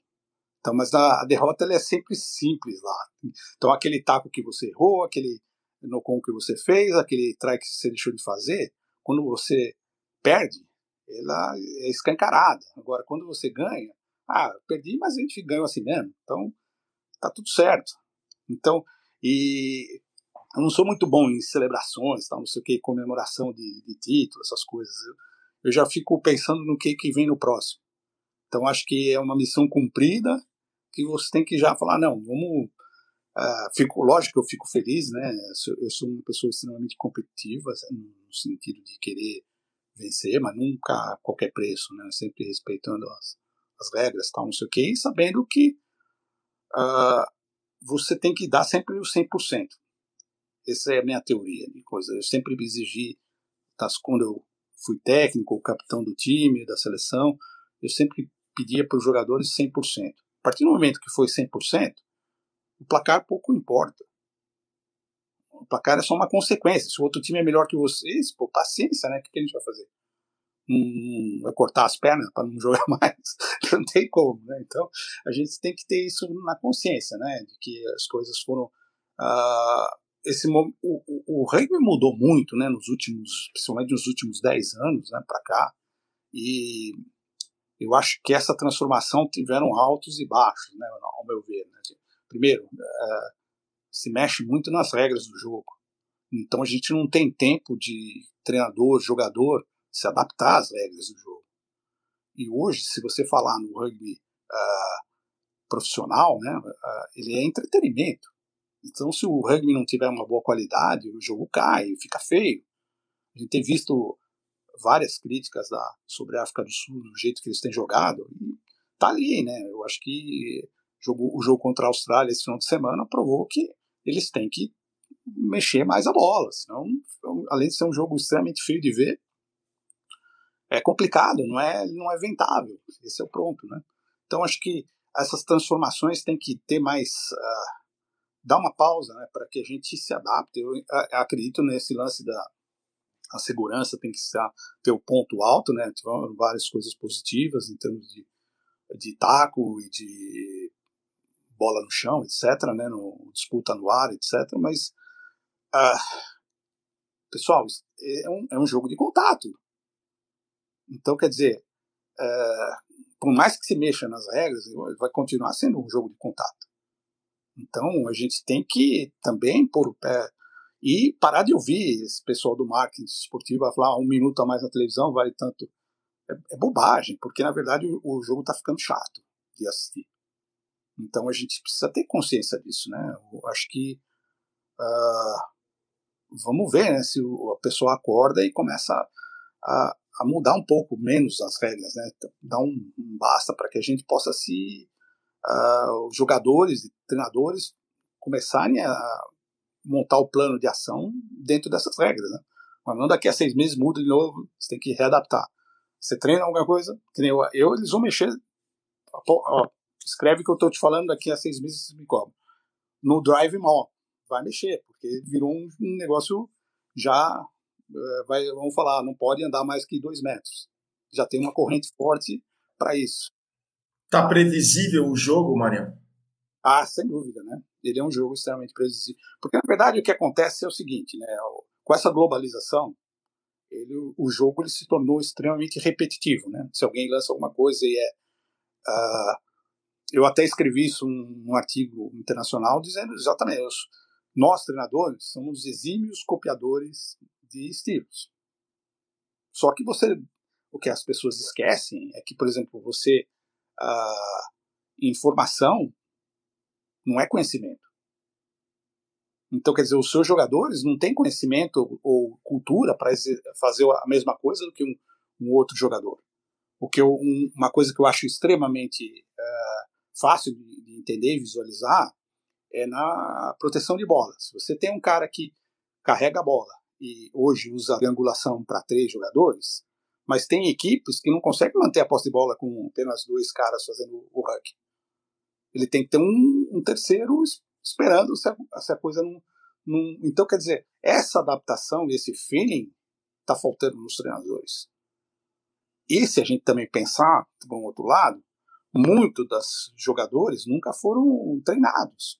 Então, mas a, a derrota ela é sempre simples lá. Então, aquele taco que você errou, aquele no com que você fez, aquele try que você deixou de fazer, quando você perde, ela é escancarada. Agora, quando você ganha, ah, perdi, mas a gente ganhou assim mesmo. Então, tá tudo certo. Então, e eu não sou muito bom em celebrações, tal, não sei o que, comemoração de, de título, essas coisas. Eu, eu já fico pensando no que, que vem no próximo. Então, acho que é uma missão cumprida que você tem que já falar, não, vamos. Uh, fico, lógico que eu fico feliz, né? Eu sou uma pessoa extremamente competitiva, no sentido de querer vencer, mas nunca a qualquer preço, né? Sempre respeitando as, as regras, tal, não sei o quê, e sabendo que uh, você tem que dar sempre o 100%. Essa é a minha teoria de coisa. Eu sempre exigi, tá, quando eu fui técnico, o capitão do time, da seleção, eu sempre pedia para os jogadores 100% partir do momento que foi 100%, o placar pouco importa. O placar é só uma consequência. Se o outro time é melhor que vocês, pô, paciência, né? O que a gente vai fazer? Vai cortar as pernas para não jogar mais? não tem como, né? Então, a gente tem que ter isso na consciência, né? De que as coisas foram. Uh, esse, o, o, rugby mudou muito, né? Nos últimos, principalmente nos últimos 10 anos, né? Para cá. E eu acho que essa transformação tiveram altos e baixos, né, ao meu ver. Né? Primeiro, é, se mexe muito nas regras do jogo. Então a gente não tem tempo de treinador, jogador se adaptar às regras do jogo. E hoje, se você falar no rugby uh, profissional, né, uh, ele é entretenimento. Então, se o rugby não tiver uma boa qualidade, o jogo cai, fica feio. A gente tem visto várias críticas da, sobre a África do Sul, do jeito que eles têm jogado, e tá ali, né? Eu acho que jogo, o jogo contra a Austrália esse final de semana provou que eles têm que mexer mais a bola, senão, além de ser um jogo extremamente feio de ver, é complicado, não é, não é ventável. Esse é o ponto, né? Então acho que essas transformações têm que ter mais uh, dar uma pausa, né, para que a gente se adapte. Eu, eu acredito nesse lance da a segurança tem que estar, ter o ponto alto, né? Tiveram várias coisas positivas em termos de, de taco e de bola no chão, etc., né? No, disputa no ar, etc., mas uh, pessoal, é um, é um jogo de contato. Então, quer dizer, uh, por mais que se mexa nas regras, vai continuar sendo um jogo de contato. Então a gente tem que também pôr o pé e parar de ouvir esse pessoal do marketing esportivo a falar ah, um minuto a mais na televisão vale tanto. É, é bobagem, porque na verdade o, o jogo está ficando chato de assistir. Então a gente precisa ter consciência disso, né? Eu acho que uh, vamos ver né, se a pessoa acorda e começa a, mudar um pouco menos as regras, né? Dar um, um basta para que a gente possa se uh, jogadores e treinadores começarem a montar o plano de ação dentro dessas regras, né? Mas não daqui a seis meses muda de novo, você tem que readaptar. Você treina alguma coisa, que nem eu, eu eles vão mexer. Ó, escreve que eu estou te falando daqui a seis meses me cobram. No Drive Mall, vai mexer, porque virou um, um negócio já. Eh, vai, vamos falar, não pode andar mais que dois metros. Já tem uma corrente forte para isso. Tá previsível o jogo, Mariano? Ah, sem dúvida, né? Ele é um jogo extremamente previsível. Porque, na verdade, o que acontece é o seguinte, né? Com essa globalização, ele, o jogo ele se tornou extremamente repetitivo, né? Se alguém lança alguma coisa e é... Uh, eu até escrevi isso um, um artigo internacional dizendo exatamente isso. Nós, treinadores, somos exímios copiadores de estilos. Só que você, o que as pessoas esquecem é que, por exemplo, você, uh, informação não é conhecimento. Então, quer dizer, os seus jogadores não têm conhecimento ou cultura para fazer a mesma coisa do que um, um outro jogador. O que eu, um, uma coisa que eu acho extremamente uh, fácil de, de entender e visualizar é na proteção de bola. Se você tem um cara que carrega a bola e hoje usa triangulação para três jogadores, mas tem equipes que não conseguem manter a posse de bola com apenas dois caras fazendo o huck. Ele tem que ter um, um terceiro esperando se a, se a coisa não, não, Então, quer dizer, essa adaptação, esse feeling, está faltando nos treinadores. E se a gente também pensar, por um outro lado, muitos dos jogadores nunca foram treinados.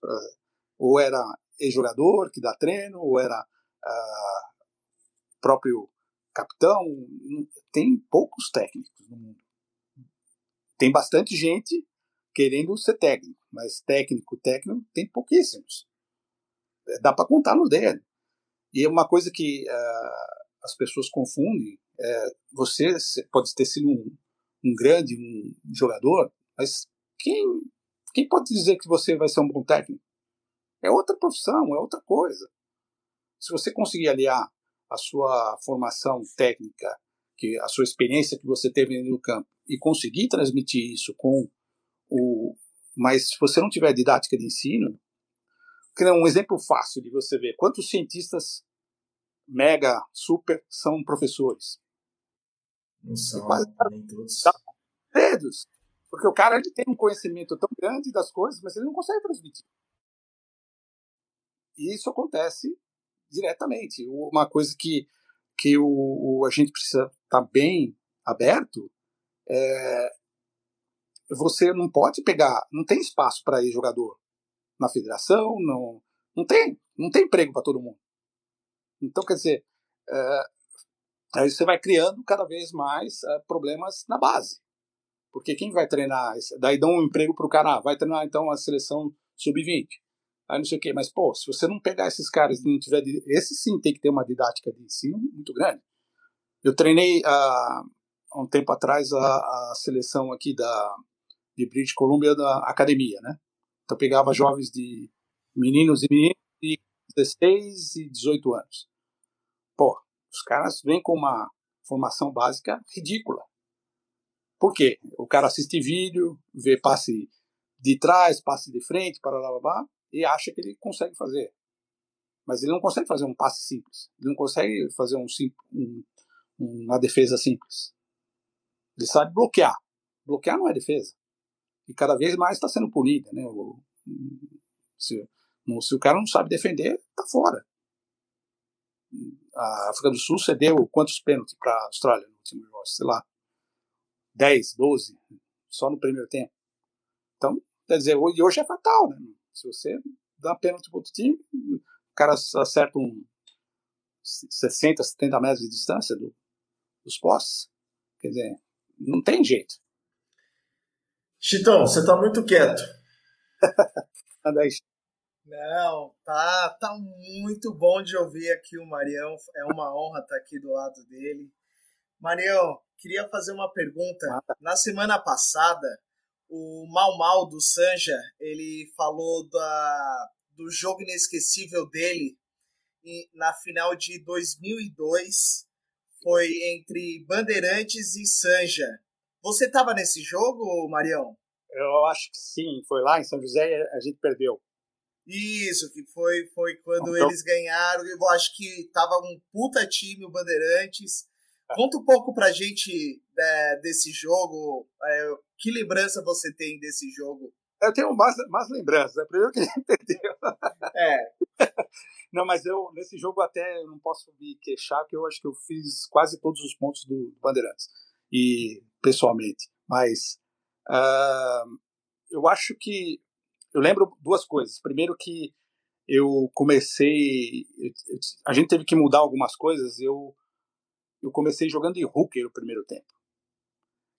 Ou era ex-jogador que dá treino, ou era uh, próprio capitão. Tem poucos técnicos no mundo. Tem bastante gente querendo ser técnico, mas técnico, técnico, tem pouquíssimos. É, dá para contar no dedo. E é uma coisa que uh, as pessoas confundem. É, você pode ter sido um, um grande um jogador, mas quem, quem pode dizer que você vai ser um bom técnico? É outra profissão, é outra coisa. Se você conseguir aliar a sua formação técnica, que a sua experiência que você teve no campo, e conseguir transmitir isso com o. Mas se você não tiver didática de ensino, um exemplo fácil de você ver quantos cientistas mega, super são professores. Não são, quase, nem todos. Dedos. Porque o cara ele tem um conhecimento tão grande das coisas, mas ele não consegue transmitir. E isso acontece diretamente. Uma coisa que, que o, o a gente precisa estar tá bem aberto é você não pode pegar, não tem espaço para ir jogador na federação, não, não tem, não tem emprego para todo mundo. Então, quer dizer, é, aí você vai criando cada vez mais é, problemas na base. Porque quem vai treinar? Daí dão um emprego para o cara, ah, vai treinar então a seleção sub-20. Aí não sei o quê. Mas, pô, se você não pegar esses caras e não tiver. Esse sim tem que ter uma didática de ensino muito grande. Eu treinei ah, há um tempo atrás a, a, seleção aqui da, de British Columbia da academia, né? Então pegava jovens de meninos e meninas de 16 e 18 anos. Pô, os caras vêm com uma formação básica ridícula. Por quê? O cara assiste vídeo, vê passe de trás, passe de frente, para lá, e acha que ele consegue fazer. Mas ele não consegue fazer um passe simples. Ele não consegue fazer um, um, uma defesa simples. Ele sabe bloquear. Bloquear não é defesa. E cada vez mais está sendo punida. Né? Se, se o cara não sabe defender, está fora. A África do Sul cedeu quantos pênaltis para a Austrália no último jogo? Sei lá, 10, 12, só no primeiro tempo. Então, quer dizer, hoje é fatal, né? Se você dá pênalti para outro time, o cara acerta um 60, 70 metros de distância do, dos postes. Quer dizer, não tem jeito. Chitão, você tá muito quieto. Não, tá, tá muito bom de ouvir aqui o Marião. É uma honra estar aqui do lado dele. Marião, queria fazer uma pergunta. Na semana passada, o Mal Mal do Sanja, ele falou da, do jogo inesquecível dele na final de 2002. Foi entre Bandeirantes e Sanja. Você estava nesse jogo, Marião? Eu acho que sim. Foi lá em São José e a gente perdeu. Isso, que foi, foi quando então, eles ganharam. Eu acho que tava um puta time, o Bandeirantes. Conta um pouco pra gente é, desse jogo. É, que lembrança você tem desse jogo? Eu tenho mais, mais lembranças. É primeiro que ele perdeu. É. Não, mas eu, nesse jogo até não posso me queixar, que eu acho que eu fiz quase todos os pontos do, Bandeirantes. E, pessoalmente. Mas, uh, eu acho que eu lembro duas coisas. Primeiro que eu comecei, a gente teve que mudar algumas coisas. Eu eu comecei jogando de hooker no primeiro tempo.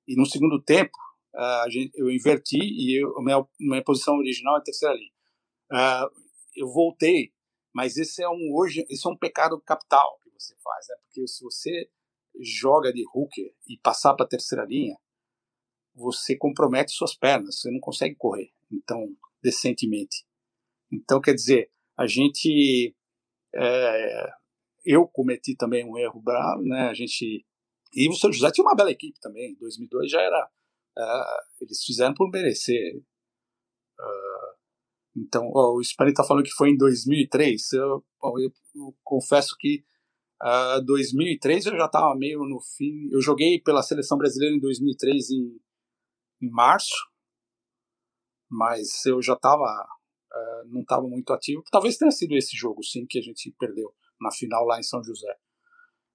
E no segundo tempo, a gente, eu inverti e eu, minha, minha posição original é terceira linha. Uh, eu voltei, mas esse é um hoje, esse é um pecado capital que você faz, né? Porque se você joga de hooker e passar para a terceira linha, você compromete suas pernas, você não consegue correr. Então, decentemente. Então, quer dizer, a gente. É, eu cometi também um erro bravo, né? A gente. E o São José tinha uma bela equipe também. Em 2002 já era. Uh, eles fizeram por merecer. Uh, então, o Spani está falando que foi em 2003. Eu, oh, eu, eu confesso que uh, 2003 eu já estava meio no fim. Eu joguei pela seleção brasileira em 2003 em, em março mas eu já estava eh, não estava muito ativo. Talvez tenha sido esse jogo, sim, que a gente perdeu na final lá em São José.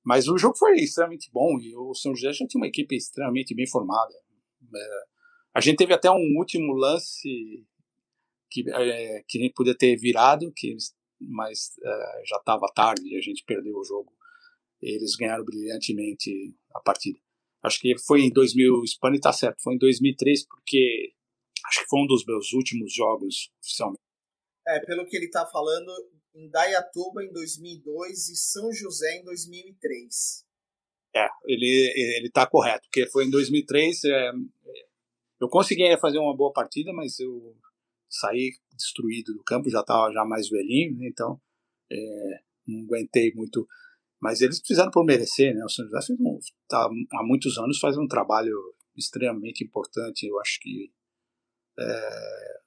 Mas o jogo foi extremamente bom e o São José já tinha uma equipe extremamente bem formada. É, a gente teve até um último lance que, é, que a gente podia ter virado, que eles, mas é, já estava tarde e a gente perdeu o jogo. Eles ganharam brilhantemente a partida. Acho que foi em 2000, o Spani está certo, foi em 2003, porque Acho que foi um dos meus últimos jogos oficialmente. É, pelo que ele está falando, em Dayatuba em 2002 e São José em 2003. É, ele ele está correto, porque foi em 2003. É, eu consegui fazer uma boa partida, mas eu saí destruído do campo, já estava já mais velhinho, né, então é, não aguentei muito. Mas eles fizeram por merecer, né? O São José um, tá, há muitos anos faz um trabalho extremamente importante. Eu acho que é,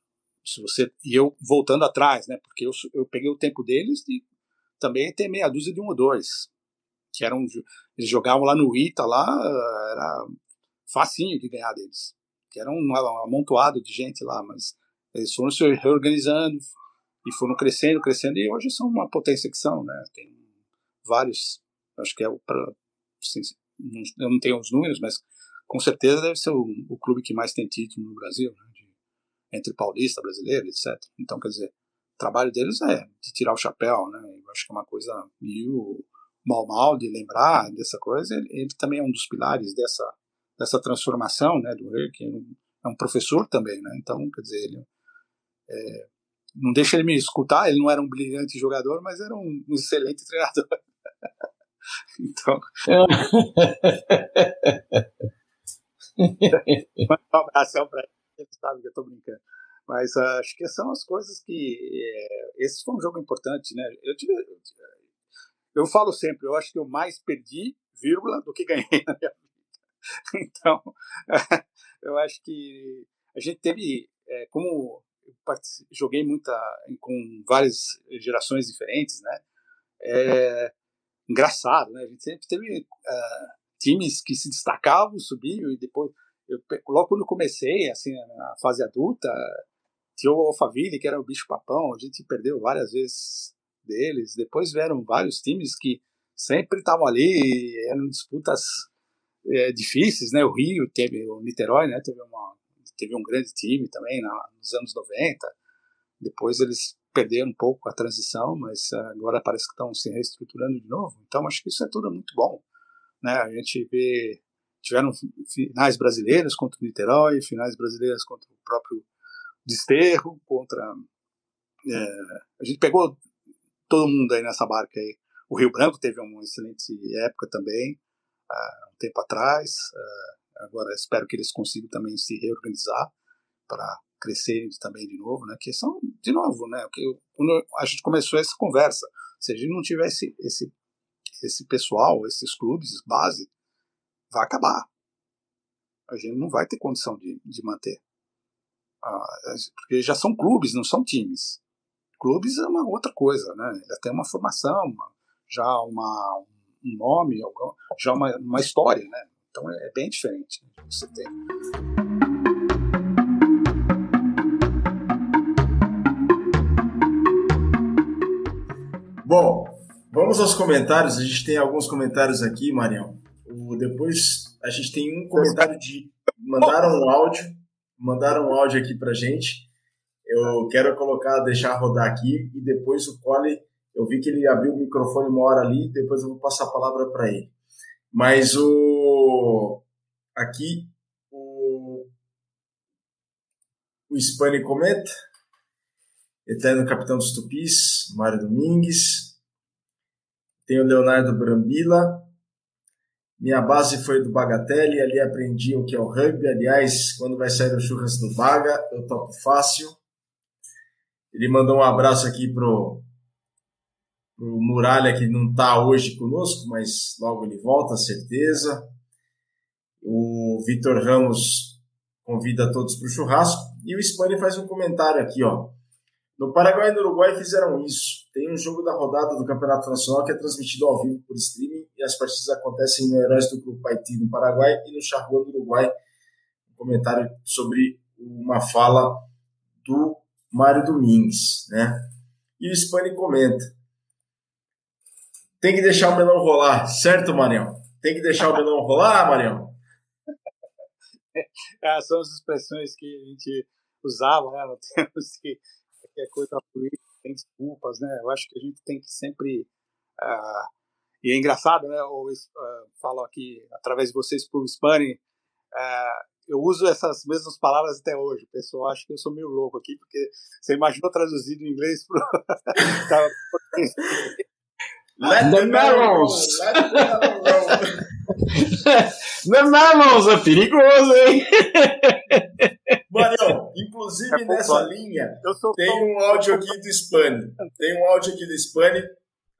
se você e eu voltando atrás, né? Porque eu, eu peguei o tempo deles e também tem meia dúzia de um ou dois que eram eles jogavam lá no Ita lá era facinho de ganhar deles, que era um amontoado de gente lá, mas eles foram se reorganizando e foram crescendo, crescendo e hoje são uma potência que são, né? Tem vários, acho que é o assim, eu não tenho os números, mas com certeza deve ser o, o clube que mais tem título no Brasil, né? Entre paulista, brasileiro, etc. Então, quer dizer, o trabalho deles é de tirar o chapéu, né? Eu acho que é uma coisa. E o Mal Mal, de lembrar dessa coisa, ele, ele, também é um dos pilares dessa, dessa transformação, né? Do Rei, que é um, é um, professor também, né? Então, quer dizer, ele. É, não deixa ele me escutar, ele não era um brilhante jogador, mas era um, um excelente treinador. então. um abração para ele ele sabe que eu estou brincando. Mas uh, acho que são as coisas que. É, esse foi um jogo importante, né? Eu, tive, eu falo sempre, eu acho que eu mais perdi, vírgula, do que ganhei na minha vida. Então, eu acho que a gente teve. É, como joguei muita com várias gerações diferentes, né? É, engraçado, né? A gente sempre teve uh, times que se destacavam, subiam e depois eu, logo quando comecei, assim, na fase adulta, tinha o Alphaville, que era o bicho-papão, a gente perdeu várias vezes deles. Depois vieram vários times que sempre estavam ali, eram disputas é, difíceis, né? O Rio teve, o Niterói, né? Teve, uma, teve um grande time também na, nos anos 90. Depois eles perderam um pouco a transição, mas agora parece que estão se reestruturando de novo. Então acho que isso é tudo muito bom, né? A gente vê tiveram finais brasileiras contra o Niterói, finais brasileiras contra o próprio Desterro, contra. É, a gente pegou todo mundo aí nessa barca aí. O Rio Branco teve uma excelente época também, um tempo atrás. Agora espero que eles consigam também se reorganizar para crescerem também de novo, né? Que são, de novo, né? Que quando a gente começou essa conversa, se a gente não tivesse esse, esse pessoal, esses clubes, base, vai acabar. A gente não vai ter condição de, de manter. Ah, porque já são clubes, não são times. Clubes é uma outra coisa, né? Já tem uma formação, uma, já uma, um nome, já uma, uma história, né? Então é, é bem diferente né, você tem. Bom, vamos aos comentários. A gente tem alguns comentários aqui, Marião. Depois a gente tem um comentário de. Mandaram um áudio. Mandaram um áudio aqui pra gente. Eu quero colocar, deixar rodar aqui e depois o Cole, eu vi que ele abriu o microfone uma hora ali, depois eu vou passar a palavra para ele. Mas o aqui o o Spani comenta Eterno Capitão dos Tupis, Mário Domingues. Tem o Leonardo Brambila. Minha base foi do Bagatelle, ali aprendi o que é o rugby. Aliás, quando vai sair o churras do Baga, eu topo fácil. Ele mandou um abraço aqui pro, pro Muralha, que não está hoje conosco, mas logo ele volta, certeza. O Vitor Ramos convida todos para o churrasco. E o Spani faz um comentário aqui, ó. No Paraguai e no Uruguai fizeram isso. Tem um jogo da rodada do Campeonato Nacional que é transmitido ao vivo por streaming e as partidas acontecem no Heróis do Grupo Haiti no Paraguai e no Charrua do Uruguai. Um comentário sobre uma fala do Mário Domingues, né? E o Spani comenta. Tem que deixar o melão rolar, certo, Marião? Tem que deixar o melão rolar, Marião? É, são as expressões que a gente usava, né? Temos que qualquer coisa política, tem desculpas, né? Eu acho que a gente tem que sempre. Uh, e é engraçado, né? Eu uh, falo aqui através de vocês para o Spani. Uh, eu uso essas mesmas palavras até hoje. O pessoal acha que eu sou meio louco aqui, porque você imaginou traduzido em inglês para. Let the melons! the melons é perigoso, hein? Marião, inclusive é nessa linha, tem um áudio aqui do Spani. Tem um áudio aqui do Spani.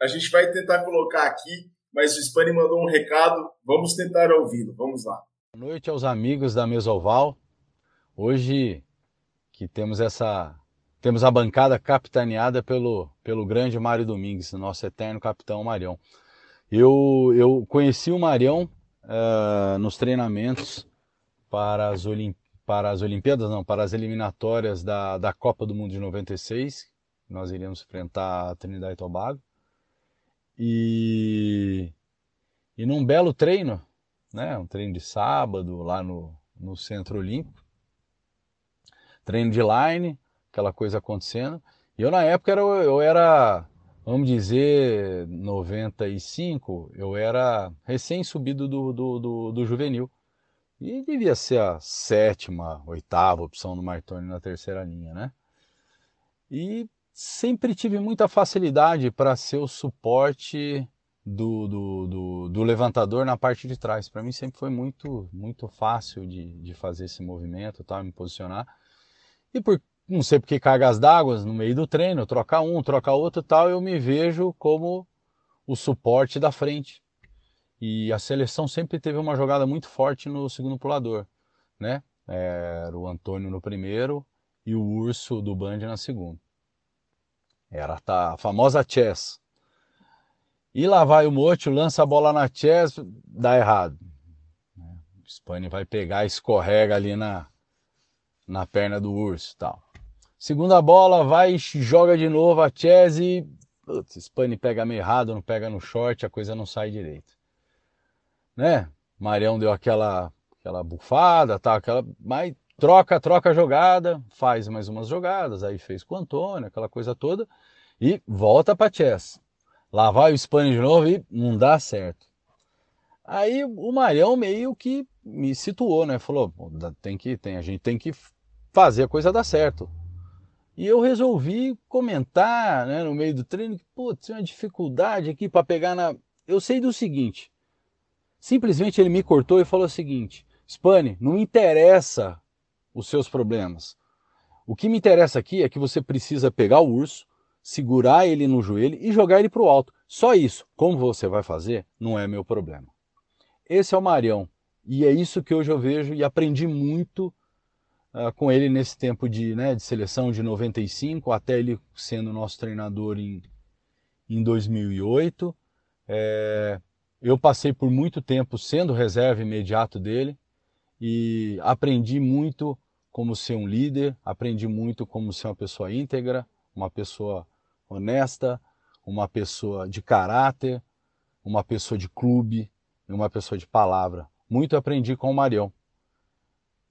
A gente vai tentar colocar aqui, mas o Spani mandou um recado. Vamos tentar ouvi-lo. Vamos lá. Boa noite aos amigos da Mesoval. Hoje que temos essa temos a bancada capitaneada pelo, pelo grande Mário Domingues, nosso eterno capitão Marião. Eu, eu conheci o Marião uh, nos treinamentos para as Olimpíadas para as Olimpíadas, não, para as eliminatórias da, da Copa do Mundo de 96. Nós iríamos enfrentar a Trinidad e Tobago. E, e num belo treino, né, um treino de sábado lá no, no Centro Olímpico, treino de line, aquela coisa acontecendo. E eu na época era, eu era, vamos dizer, 95, eu era recém subido do, do, do, do juvenil. E devia ser a sétima, oitava opção do Martoni na terceira linha, né? E sempre tive muita facilidade para ser o suporte do, do, do, do, levantador na parte de trás. Para mim sempre foi muito, muito fácil de, de fazer esse movimento, tal, me posicionar. E por não sei porque cargas d'água no meio do treino, troca um, troca outro tal, eu me vejo como o suporte da frente. E a seleção sempre teve uma jogada muito forte no segundo pulador, né? Era o Antônio no primeiro e o Urso do Band na segunda. Era a famosa chess. E lá vai o Mocho, lança a bola na chess, dá errado. O Spani vai pegar, escorrega ali na, na perna do Urso tal. Segunda bola, vai joga de novo a chess e... Putz, Spani pega meio errado, não pega no short, a coisa não sai direito né? Marião deu aquela aquela bufada, tá, aquela, mas troca, troca a jogada, faz mais umas jogadas, aí fez com o Antônio, aquela coisa toda, e volta para chess. Lá vai o Spani de novo e não dá certo. Aí o Marião meio que me situou, né? Falou, tem que, tem, a gente tem que fazer a coisa dar certo. E eu resolvi comentar, né, no meio do treino, que, putz, tem uma dificuldade aqui para pegar na. Eu sei do seguinte. Simplesmente ele me cortou e falou o seguinte: Spani, não me interessa os seus problemas. O que me interessa aqui é que você precisa pegar o urso, segurar ele no joelho e jogar ele para o alto. Só isso. Como você vai fazer, não é meu problema. Esse é o Marião. E é isso que hoje eu vejo e aprendi muito uh, com ele nesse tempo de, né, de seleção de 95, até ele sendo nosso treinador em, em 2008. É, eu passei por muito tempo sendo reserva imediato dele e aprendi muito como ser um líder, aprendi muito como ser uma pessoa íntegra, uma pessoa honesta, uma pessoa de caráter, uma pessoa de clube e uma pessoa de palavra muito aprendi com o Marião.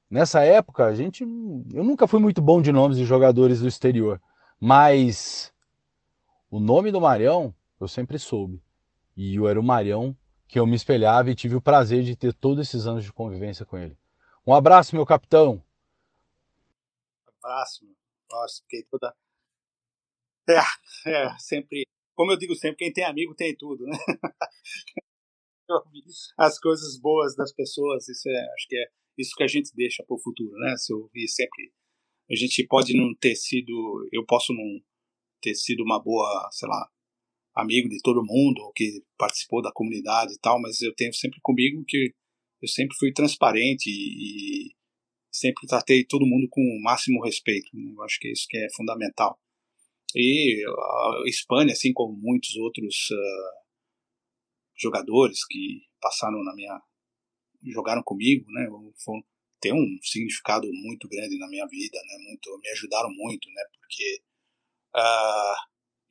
Nessa época, a gente, eu nunca fui muito bom de nomes de jogadores do exterior, mas o nome do Marião eu sempre soube. E eu era o Marião que eu me espelhava e tive o prazer de ter todos esses anos de convivência com ele. Um abraço, meu capitão. Abraço. Nossa, fiquei toda. É, é, sempre. Como eu digo sempre, quem tem amigo tem tudo, né? as coisas boas das pessoas. Isso é, acho que é isso que a gente deixa para o futuro, né? Se eu ouvir sempre, a gente pode não ter sido, eu posso não ter sido uma boa, sei lá, amigo de todo mundo, que participou da comunidade e tal, mas eu tenho sempre comigo que eu sempre fui transparente e, e sempre tratei todo mundo com o máximo respeito. Né? Eu acho que é isso que é fundamental. E a Espanha, assim como muitos outros uh, jogadores que passaram na minha jogaram comigo, né, foram, tem um significado muito grande na minha vida, né, muito me ajudaram muito, né, porque uh,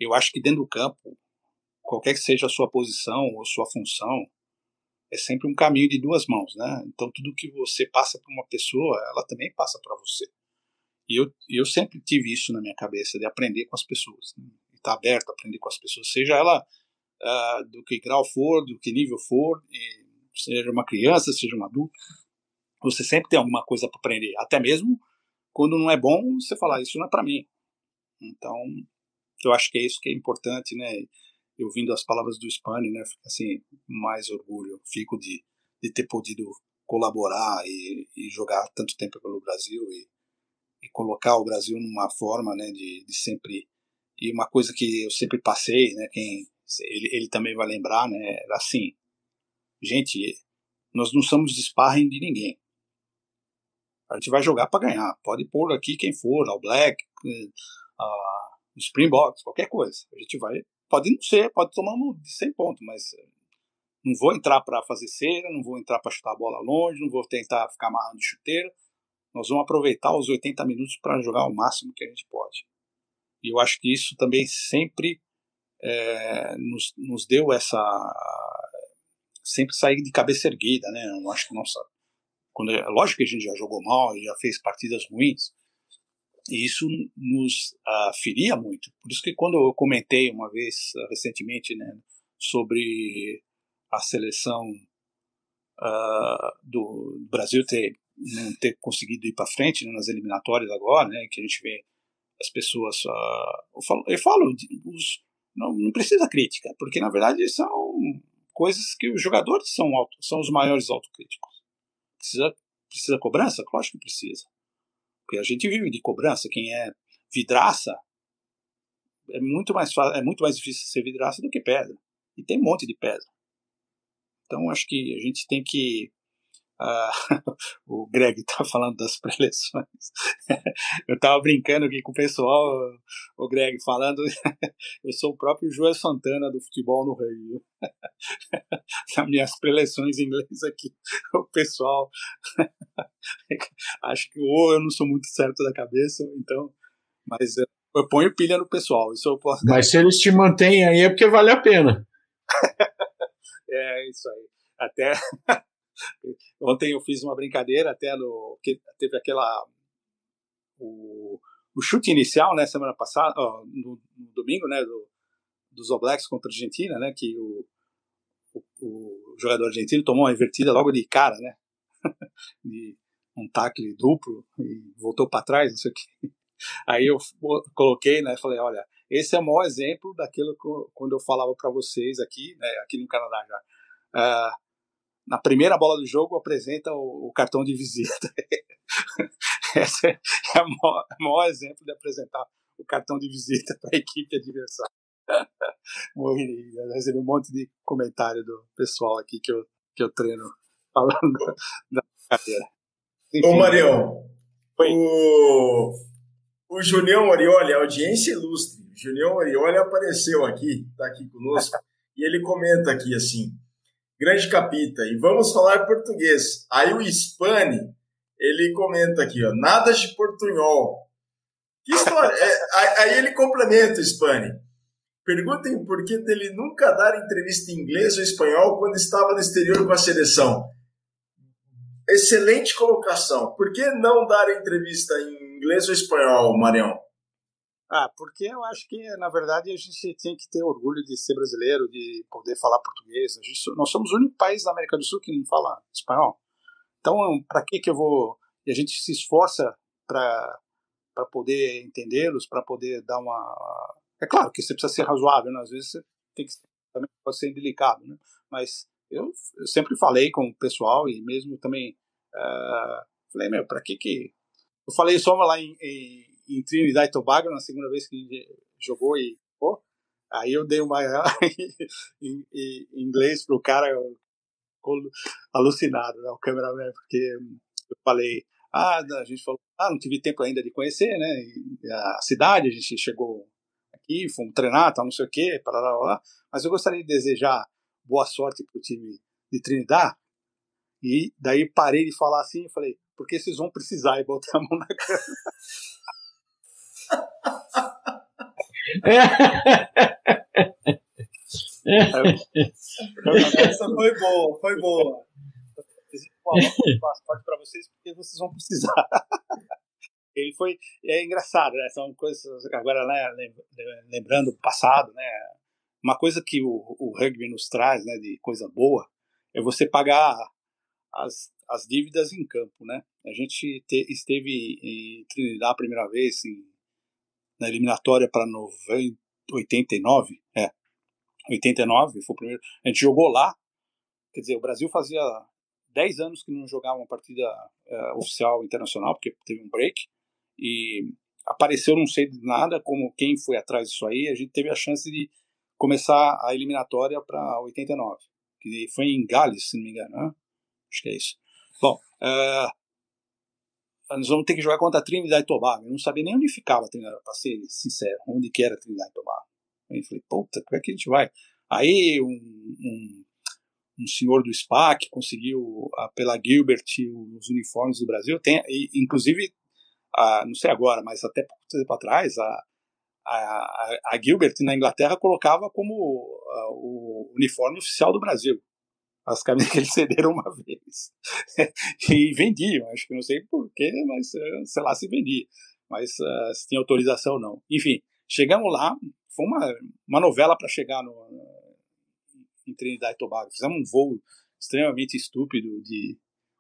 eu acho que dentro do campo, qualquer que seja a sua posição ou sua função, é sempre um caminho de duas mãos, né? Então tudo que você passa para uma pessoa, ela também passa para você. E eu, eu sempre tive isso na minha cabeça de aprender com as pessoas, né? estar tá aberto a aprender com as pessoas, seja ela uh, do que grau for, do que nível for, seja uma criança, seja um adulto, você sempre tem alguma coisa para aprender. Até mesmo quando não é bom, você falar, isso não é para mim. Então, eu acho que é isso que é importante, né? Eu vindo as palavras do Spani, né? Assim, mais orgulho fico de, de ter podido colaborar e, e jogar tanto tempo pelo Brasil e, e, colocar o Brasil numa forma, né? De, de sempre e uma coisa que eu sempre passei, né? Quem ele, ele também vai lembrar, né? Era assim, gente, nós não somos sparring de ninguém. A gente vai jogar para ganhar. Pode pôr aqui quem for, ao Black, uh, Springboks, qualquer coisa. A gente vai. Pode não ser, pode tomar um de 100 pontos, mas eh, não vou entrar para fazer cera, não vou entrar para chutar a bola longe, não vou tentar ficar amarrando chuteira. Nós vamos aproveitar os 80 minutos para jogar o máximo que a gente pode. E eu acho que isso também sempre é, nos, nos deu essa sempre sair de cabeça erguida, né? Eu acho que nossa, quando é lógico que a gente já jogou mal já fez partidas ruins, e isso nos uh, feria muito. Por isso que quando eu comentei uma vez uh, recentemente, né, sobre a seleção uh, do Brasil ter não ter conseguido ir para frente né, nas eliminatórias agora, né, que a gente vê as pessoas, eu falo, eu falo os, não, não precisa crítica, porque na verdade são coisas que os jogadores são, auto, são os maiores autocríticos. Precisa, precisa cobrança? Lógico que precisa. Porque a gente vive de cobrança. Quem é vidraça é muito mais é muito mais difícil ser vidraça do que pedra. E tem um monte de pedra. Então acho que a gente tem que Uh, o Greg tá falando das preleções. eu tava brincando aqui com o pessoal, o Greg falando, eu sou o próprio Joel Santana do futebol no Rio. Nas minhas preleções em inglês aqui, o pessoal acho que ou eu não sou muito certo da cabeça, então, mas eu, eu ponho pilha no pessoal. Isso eu posso. Mas se eles te mantêm aí é porque vale a pena. é isso aí. Até Ontem eu fiz uma brincadeira até no que teve aquela o, o chute inicial, né, semana passada, ó, no, no, domingo, né, do, dos Blacks contra a Argentina, né, que o, o, o, jogador argentino tomou uma invertida logo de cara, né. de um tackle duplo e voltou para trás, não sei o que. Aí eu coloquei, né, falei, olha, esse é o maior exemplo daquilo que eu, quando eu falava para vocês aqui, né, aqui no Canadá já. Uh, na primeira bola do jogo apresenta o, o cartão de visita. Esse é, é o maior, maior, exemplo de apresentar o cartão de visita para a equipe adversária. Morri, recebi um monte de comentário do pessoal aqui que eu, que eu treino falando da carreira. Ô Marião, o, o Julião Orioli, audiência ilustre, o Julião Orioli apareceu aqui, está aqui conosco, e ele comenta aqui assim, grande capita, e vamos falar português. Aí o Spani, ele comenta aqui, ó, nada de portunhol. Que história? É, aí ele complementa o Spani. Perguntem por que dele nunca dar entrevista em inglês ou espanhol quando estava no exterior com a seleção. Excelente colocação. Por que não dar entrevista em inglês ou espanhol, Marião? Ah, porque eu acho que, na verdade, a gente tem que ter orgulho de ser brasileiro, de poder falar português. Gente, nós somos o único país da América do Sul que não fala espanhol. Então, para que que eu vou... E a gente se esforça para para poder entendê-los, para poder dar uma... É claro que você precisa ser razoável, né? às vezes você tem que também pode ser delicado, né? Mas eu, eu sempre falei com o pessoal e mesmo também uh, falei, meu, para que que... Eu falei só lá em, em, em Trinidad e Tobago, na segunda vez que jogou e... Pô, aí eu dei uma em, em, inglês pro cara eu, alucinado, né, o cameraman, porque eu falei, ah, a gente falou, ah, não tive tempo ainda de conhecer, né, a cidade, a gente chegou aqui, fomos treinar, tal, não sei o quê, para lá, mas eu gostaria de desejar boa sorte para o time de Trinidad. E daí parei de falar assim e falei, porque vocês vão precisar e botei a mão na cara. Essa foi boa, foi boa. Passaporte para vocês porque vocês vão precisar. Ele foi é engraçado, né? São coisas agora né, lembrando o passado, né? Uma coisa que o, o rugby nos traz, né, de coisa boa, é você pagar as, as dívidas em campo, né? A gente te, esteve em Trinidad a primeira vez, em, na eliminatória para 89, é, 89 foi o primeiro. A gente jogou lá, quer dizer, o Brasil fazia 10 anos que não jogava uma partida é, oficial internacional, porque teve um break, e apareceu não sei de nada, como quem foi atrás disso aí, a gente teve a chance de começar a eliminatória para 89, que foi em Gales, se não me engano, né? acho que é isso. Bom, uh, nós vamos ter que jogar contra a Trinidad e Tobago. Eu não sabia nem onde ficava a Trinidad, para ser sincero, onde que era a Trinidad e Tobago. Aí eu falei, puta, como é que a gente vai? Aí um, um, um senhor do SPAC conseguiu, pela Gilbert, os uniformes do Brasil. Tem, e, inclusive, a, não sei agora, mas até pouco tempo atrás, a, a, a Gilbert na Inglaterra colocava como uh, o uniforme oficial do Brasil. As camisas que eles cederam uma vez. e vendiam, acho que não sei porquê, mas eh, sei lá se vendia. Mas uh, se tinha autorização ou não. Enfim, chegamos lá, foi uma, uma novela para chegar no, em Trinidad e Tobago. Fizemos um voo extremamente estúpido de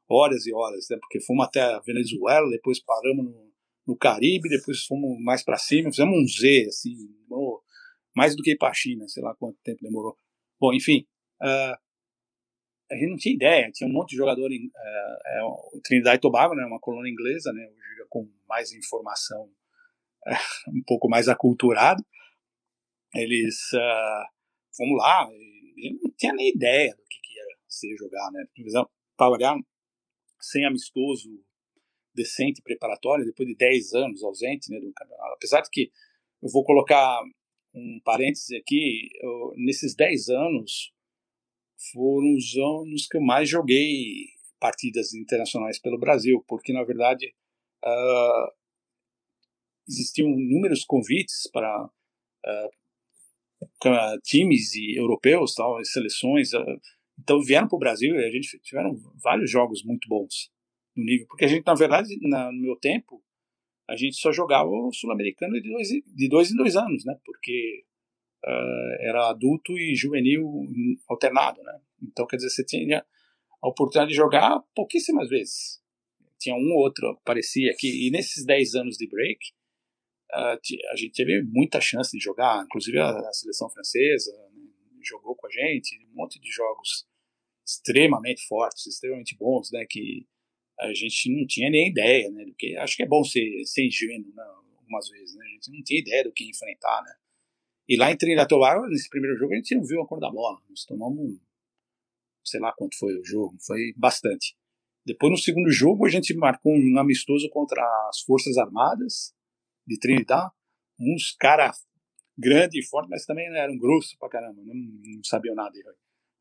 horas e horas, né? porque fomos até a Venezuela, depois paramos no, no Caribe, depois fomos mais para cima, fizemos um Z, assim, demorou mais do que ir para a China, sei lá quanto tempo demorou. Bom, enfim, uh, a gente não tinha ideia, tinha um monte de jogador em é, Trinidad e Tobago, né, uma colônia inglesa, né, com mais informação, uh, um pouco mais aculturado. Eles, uh, fomos lá, e não tinha nem ideia do que, que ia ser jogar, né, para olhar sem amistoso decente preparatório, depois de 10 anos ausente né, do campeonato. Apesar de que eu vou colocar um parêntese aqui, eu, nesses 10 anos foram os anos que eu mais joguei partidas internacionais pelo Brasil, porque na verdade uh, existiam inúmeros convites para uh, times e europeus, tal, seleções, uh, então vieram para o Brasil e a gente tiveram vários jogos muito bons no nível. Porque a gente, na verdade, na, no meu tempo, a gente só jogava o sul-americano de dois, de dois em dois anos, né? Porque uh, era adulto e juvenil alternado, né? Então, quer dizer, você tinha a oportunidade de jogar pouquíssimas vezes. Tinha um ou outro aparecia aqui. E nesses 10 anos de break, uh, a gente teve muita chance de jogar, inclusive a, a seleção francesa né, jogou com a gente, um monte de jogos extremamente fortes, extremamente bons, né, que a gente não tinha nem ideia, né, do que, acho que é bom ser, ser ingênuo, né, algumas vezes, né, a gente não tinha ideia do que enfrentar, né, e lá em Trinidad nesse primeiro jogo, a gente não viu a cor da bola, nós tomamos, sei lá quanto foi o jogo, foi bastante. Depois, no segundo jogo, a gente marcou um amistoso contra as Forças Armadas de Trinidad, uns caras grande e forte, mas também eram grossos pra caramba, não, não sabiam nada.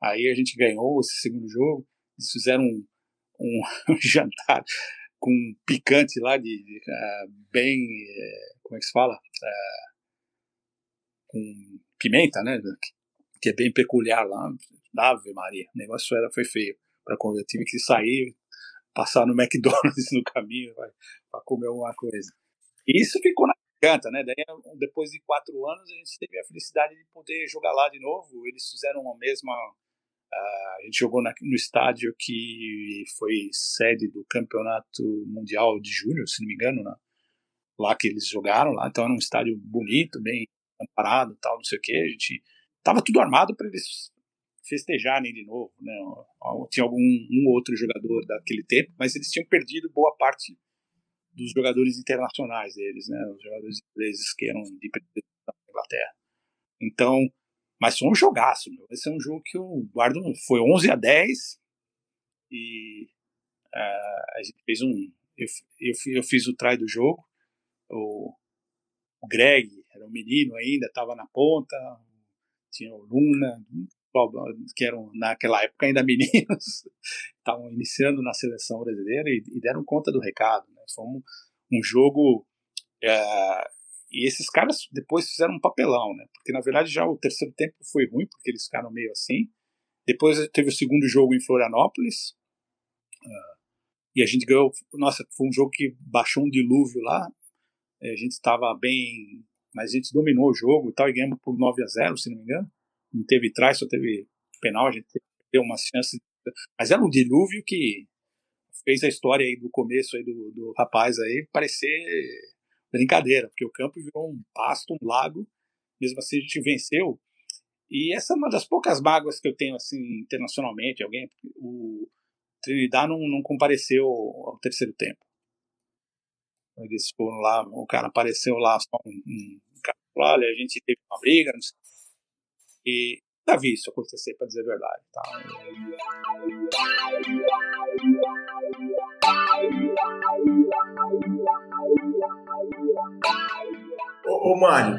Aí a gente ganhou esse segundo jogo, eles fizeram um, um jantar com picante lá, de, de uh, bem, uh, como é que se fala? Uh, com pimenta, né? Que é bem peculiar lá. Ave Maria, o negócio era, foi feio. Pra. Eu tive que sair, passar no McDonald's no caminho para comer alguma coisa. E isso ficou na canta, né? Daí, depois de quatro anos, a gente teve a felicidade de poder jogar lá de novo. Eles fizeram a mesma. Uh, a gente jogou na, no estádio que foi sede do Campeonato Mundial de Júnior, se não me engano, né? lá que eles jogaram lá. Então era um estádio bonito, bem amparado, tal, não sei o que. A gente tava tudo armado para eles festejarem de novo, né? Tinha algum um outro jogador daquele tempo, mas eles tinham perdido boa parte dos jogadores internacionais deles, né? Os jogadores ingleses que eram de da Inglaterra. Então, mas foi um jogaço, meu. Esse é um jogo que eu guardo. Foi 11 a 10 e uh, a gente fez um. Eu, eu, eu, fiz o try do jogo. O, o Greg era um menino ainda, estava na ponta. Tinha o Luna, que eram naquela época ainda meninos, estavam iniciando na seleção brasileira e, e, deram conta do recado. Né? Foi um, um jogo. É, e esses caras depois fizeram um papelão, né? Porque na verdade já o terceiro tempo foi ruim, porque eles ficaram meio assim. Depois teve o segundo jogo em Florianópolis. Uh, e a gente ganhou. Nossa, foi um jogo que baixou um dilúvio lá. A gente estava bem. Mas a gente dominou o jogo e tal, e ganhamos por 9 a 0 se não me engano não teve trás, só teve penal, a gente deu umas chances. Mas era um dilúvio que fez a história aí do começo aí do, do rapaz aí parecer brincadeira, porque o campo virou um pasto, um lago, mesmo assim a gente venceu. E essa é uma das poucas mágoas que eu tenho assim internacionalmente, alguém o Trinidad não, não compareceu ao terceiro tempo. Eles foram lá, o cara apareceu lá só um, um olha, a gente teve uma briga, não sei e nunca vi isso acontecer, para dizer a verdade. Tá? Ô, ô Mário,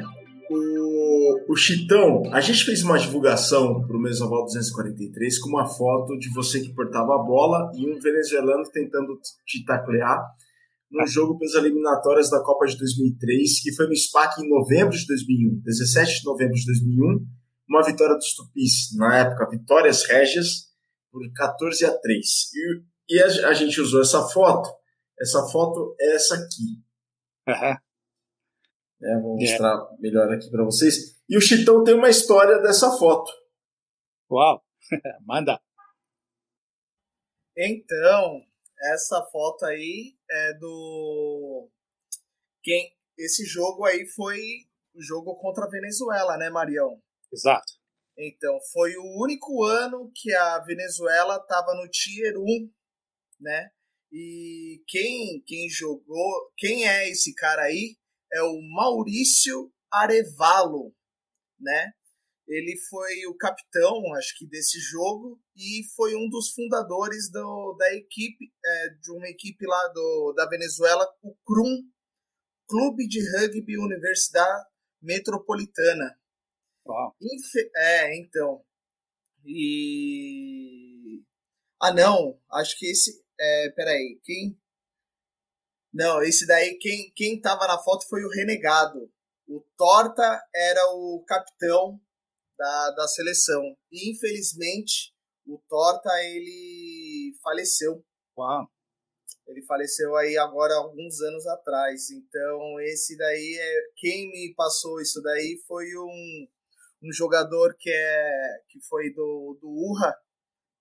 o, o Chitão, a gente fez uma divulgação para o Mesoval 243 com uma foto de você que portava a bola e um venezuelano tentando te taclear no jogo pelas eliminatórias da Copa de 2003, que foi no SPAC em novembro de 2001, 17 de novembro de 2001 uma vitória dos Tupis, na época, Vitórias Régias, por 14 a 3. E, e a, a, gente usou essa foto. Essa foto é essa aqui. Uhum. É, vou mostrar yeah. melhor aqui para vocês. E o Chitão tem uma história dessa foto. Uau! Manda! Então, essa foto aí é do. Quem... Esse jogo aí foi o jogo contra a Venezuela, né, Marião? Exato. Então, foi o único ano que a Venezuela estava no Tier 1, né? E quem, quem jogou, quem é esse cara aí? É o Maurício Arevalo, né? Ele foi o capitão, acho que, desse jogo e foi um dos fundadores do, da equipe, é, de uma equipe lá do, da Venezuela, o CRUM, Clube de Rugby Universidade Metropolitana. Infe... É, então. E. Ah, não. Acho que esse. É, peraí. Quem. Não, esse daí, quem, quem tava na foto foi o Renegado. O Torta era o capitão da, da seleção. E infelizmente, o Torta ele faleceu. Uau. Ele faleceu aí agora alguns anos atrás. Então, esse daí é. Quem me passou isso daí foi um um jogador que é que foi do, do Urra,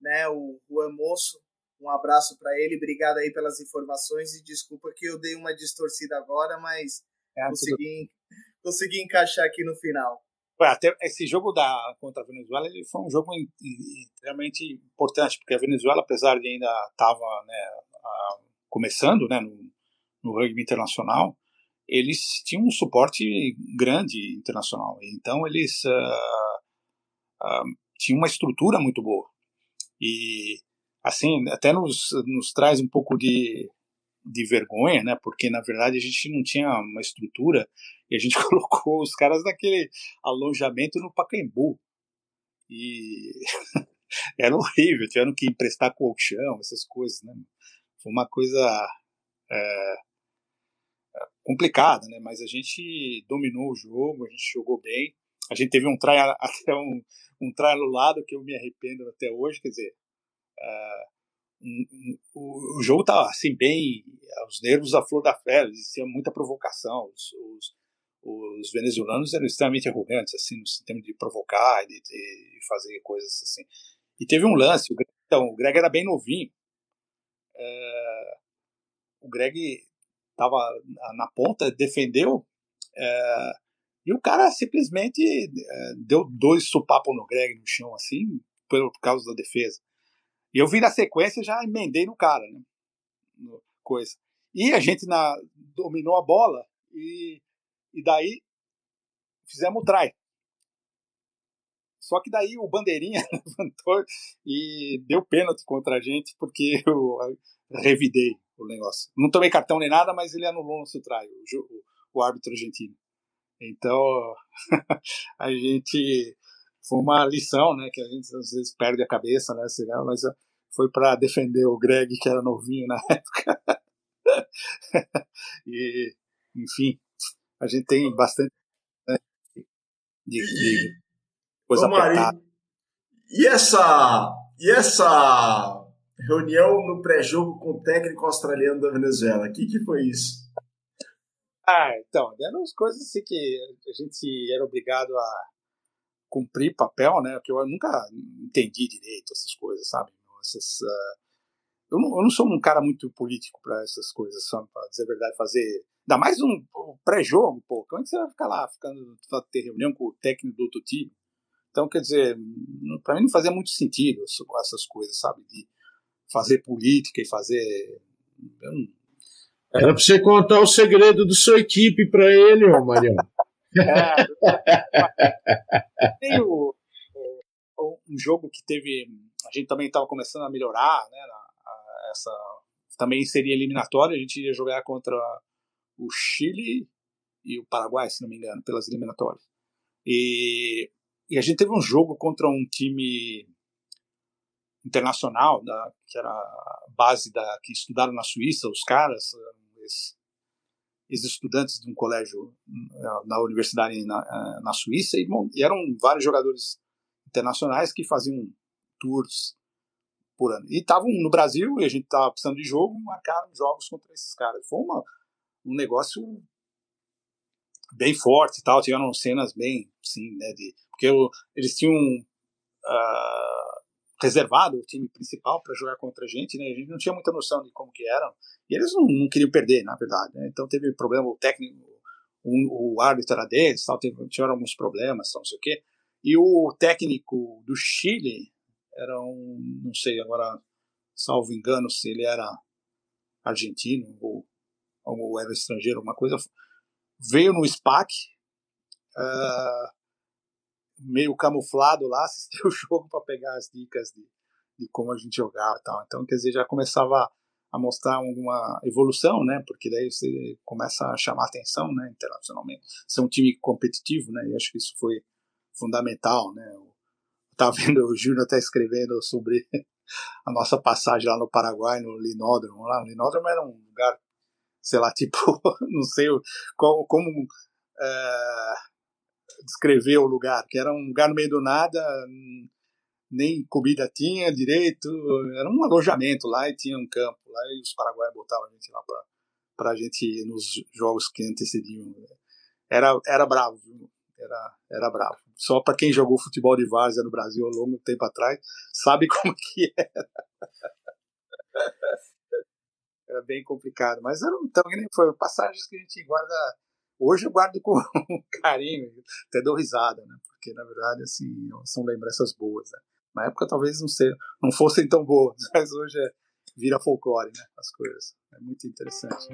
né, o Juan Moço. Um abraço para ele, obrigado aí pelas informações e desculpa que eu dei uma distorcida agora, mas é, consegui, tudo... consegui encaixar aqui no final. Até esse jogo da contra a Venezuela ele foi um jogo extremamente importante, porque a Venezuela, apesar de ainda estava né, começando né, no, no rugby internacional, eles tinham um suporte grande internacional. Então eles uh, uh, tinham uma estrutura muito boa. E assim, até nos, nos traz um pouco de, de vergonha, né? Porque na verdade a gente não tinha uma estrutura e a gente colocou os caras naquele alojamento no Pacaembu. E era horrível, tiveram que emprestar colchão, essas coisas, né? Foi uma coisa é, complicada, né? Mas a gente dominou o jogo, a gente jogou bem. A gente teve um try, até um, um try anulado que eu me arrependo até hoje, quer dizer, um, o, o, jogo estava assim bem, os nervos à flor da pele, existia muita provocação, os, os, os, venezuelanos eram extremamente arrogantes, assim, no sistema de provocar de, de, fazer coisas assim. E teve um lance, o Greg, então, o Greg era bem novinho, uh, o Greg estava na ponta, defendeu, é, e o cara simplesmente é, deu dois supapos no Greg no chão, assim, por, por, causa da defesa. E eu vi na sequência já emendei no cara, né? Coisa. E a gente na, dominou a bola e, e daí fizemos o try. Só que daí o Bandeirinha levantou e deu pênalti contra a gente porque eu revidei o negócio. Não tomei cartão nem nada, mas ele anulou no try, o, o, árbitro argentino. Então, a gente. Foi uma lição, né? Que a gente às vezes perde a cabeça, né? Mas foi para defender o Greg, que era novinho na época. e, enfim, a gente tem bastante né, de, de coisa apertada. E essa, e essa reunião no pré-jogo com o técnico australiano da Venezuela. O que, que foi isso? Ah, então, eram as coisas assim que a gente era obrigado a cumprir papel, né? Que eu nunca entendi direito essas coisas, sabe? Essas, uh, eu, não, eu não sou um cara muito político para essas coisas, sabe? Para dizer a verdade, fazer. Ainda mais um pré-jogo, pô. Como é que você vai ficar lá, ficando, ter reunião com o técnico do outro time? Então, quer dizer, para mim não fazia muito sentido essas coisas, sabe? De fazer política e fazer. Era para você contar o segredo da sua equipe para ele, ô Mariano. é, tem o, um jogo que teve. A gente também estava começando a melhorar, né? A, essa, também seria eliminatória, a gente ia jogar contra o Chile e o Paraguai, se não me engano, pelas eliminatórias. E, e a gente teve um jogo contra um time internacional, da, que era a base da que estudaram na Suíça, os caras, ex-estudantes de um colégio eh, na universidade na, eh, na Suíça, e, bom, e eram vários jogadores internacionais que faziam tours por ano. E estavam no Brasil, e a gente estava precisando de jogo, marcaram jogos contra esses caras. Foi uma, um negócio bem forte e tal, tiveram cenas bem, sim, né, de, porque eu, eles tinham uh, reservado o time principal para jogar contra a gente, né? A gente não tinha muita noção de como que eram. E eles não, não queriam perder, na verdade. Né? Então teve problema, o técnico, o, o árbitro era deles, tal, teve, tiveram alguns problemas, tal, não sei o quê. E o técnico do Chile era um, não sei agora, salvo engano, se ele era argentino ou, ou era estrangeiro, alguma coisa. Veio no SPAC, uh, meio camuflado lá, assistir o jogo para pegar as dicas de, de como a gente jogava e tal. Então, quer dizer, já começava a mostrar alguma evolução, né? Porque daí você começa a chamar atenção, né? Internacionalmente. Ser um time competitivo, né? E acho que isso foi fundamental, né? Eu tava vendo o Júnior até escrevendo sobre a nossa passagem lá no Paraguai, no Linódromo. Lá, o Linódromo era um lugar, sei lá, tipo, não sei como, como é, descrever o lugar, que era um lugar no meio do nada, nem comida tinha direito, era um alojamento lá e tinha um campo lá e os paraguaios botavam a gente lá para a gente ir nos jogos que antecediam. Era, era bravo, era, era bravo. Só para quem jogou futebol de várzea no Brasil há longo tempo atrás, sabe como que era. era bem complicado, mas era, também foi passagens que a gente guarda. Hoje eu guardo com carinho, até dou risada, né? Porque na verdade assim são lembranças boas. Né? Na época talvez não, ser, não fossem tão boas, mas hoje é, vira folclore, né? As coisas. É muito interessante.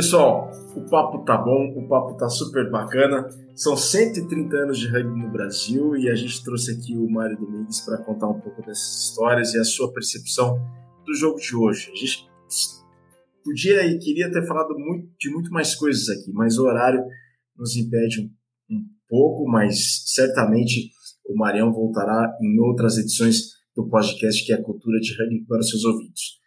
Pessoal, o papo tá bom, o papo tá super bacana. São 130 anos de rugby no Brasil e a gente trouxe aqui o Mário Domingues para contar um pouco dessas histórias e a sua percepção do jogo de hoje. A gente podia e queria ter falado muito, de muito mais coisas aqui, mas o horário nos impede um, um pouco, mas certamente o Marião voltará em outras edições do podcast que é a Cultura de Rugby para os seus ouvidos.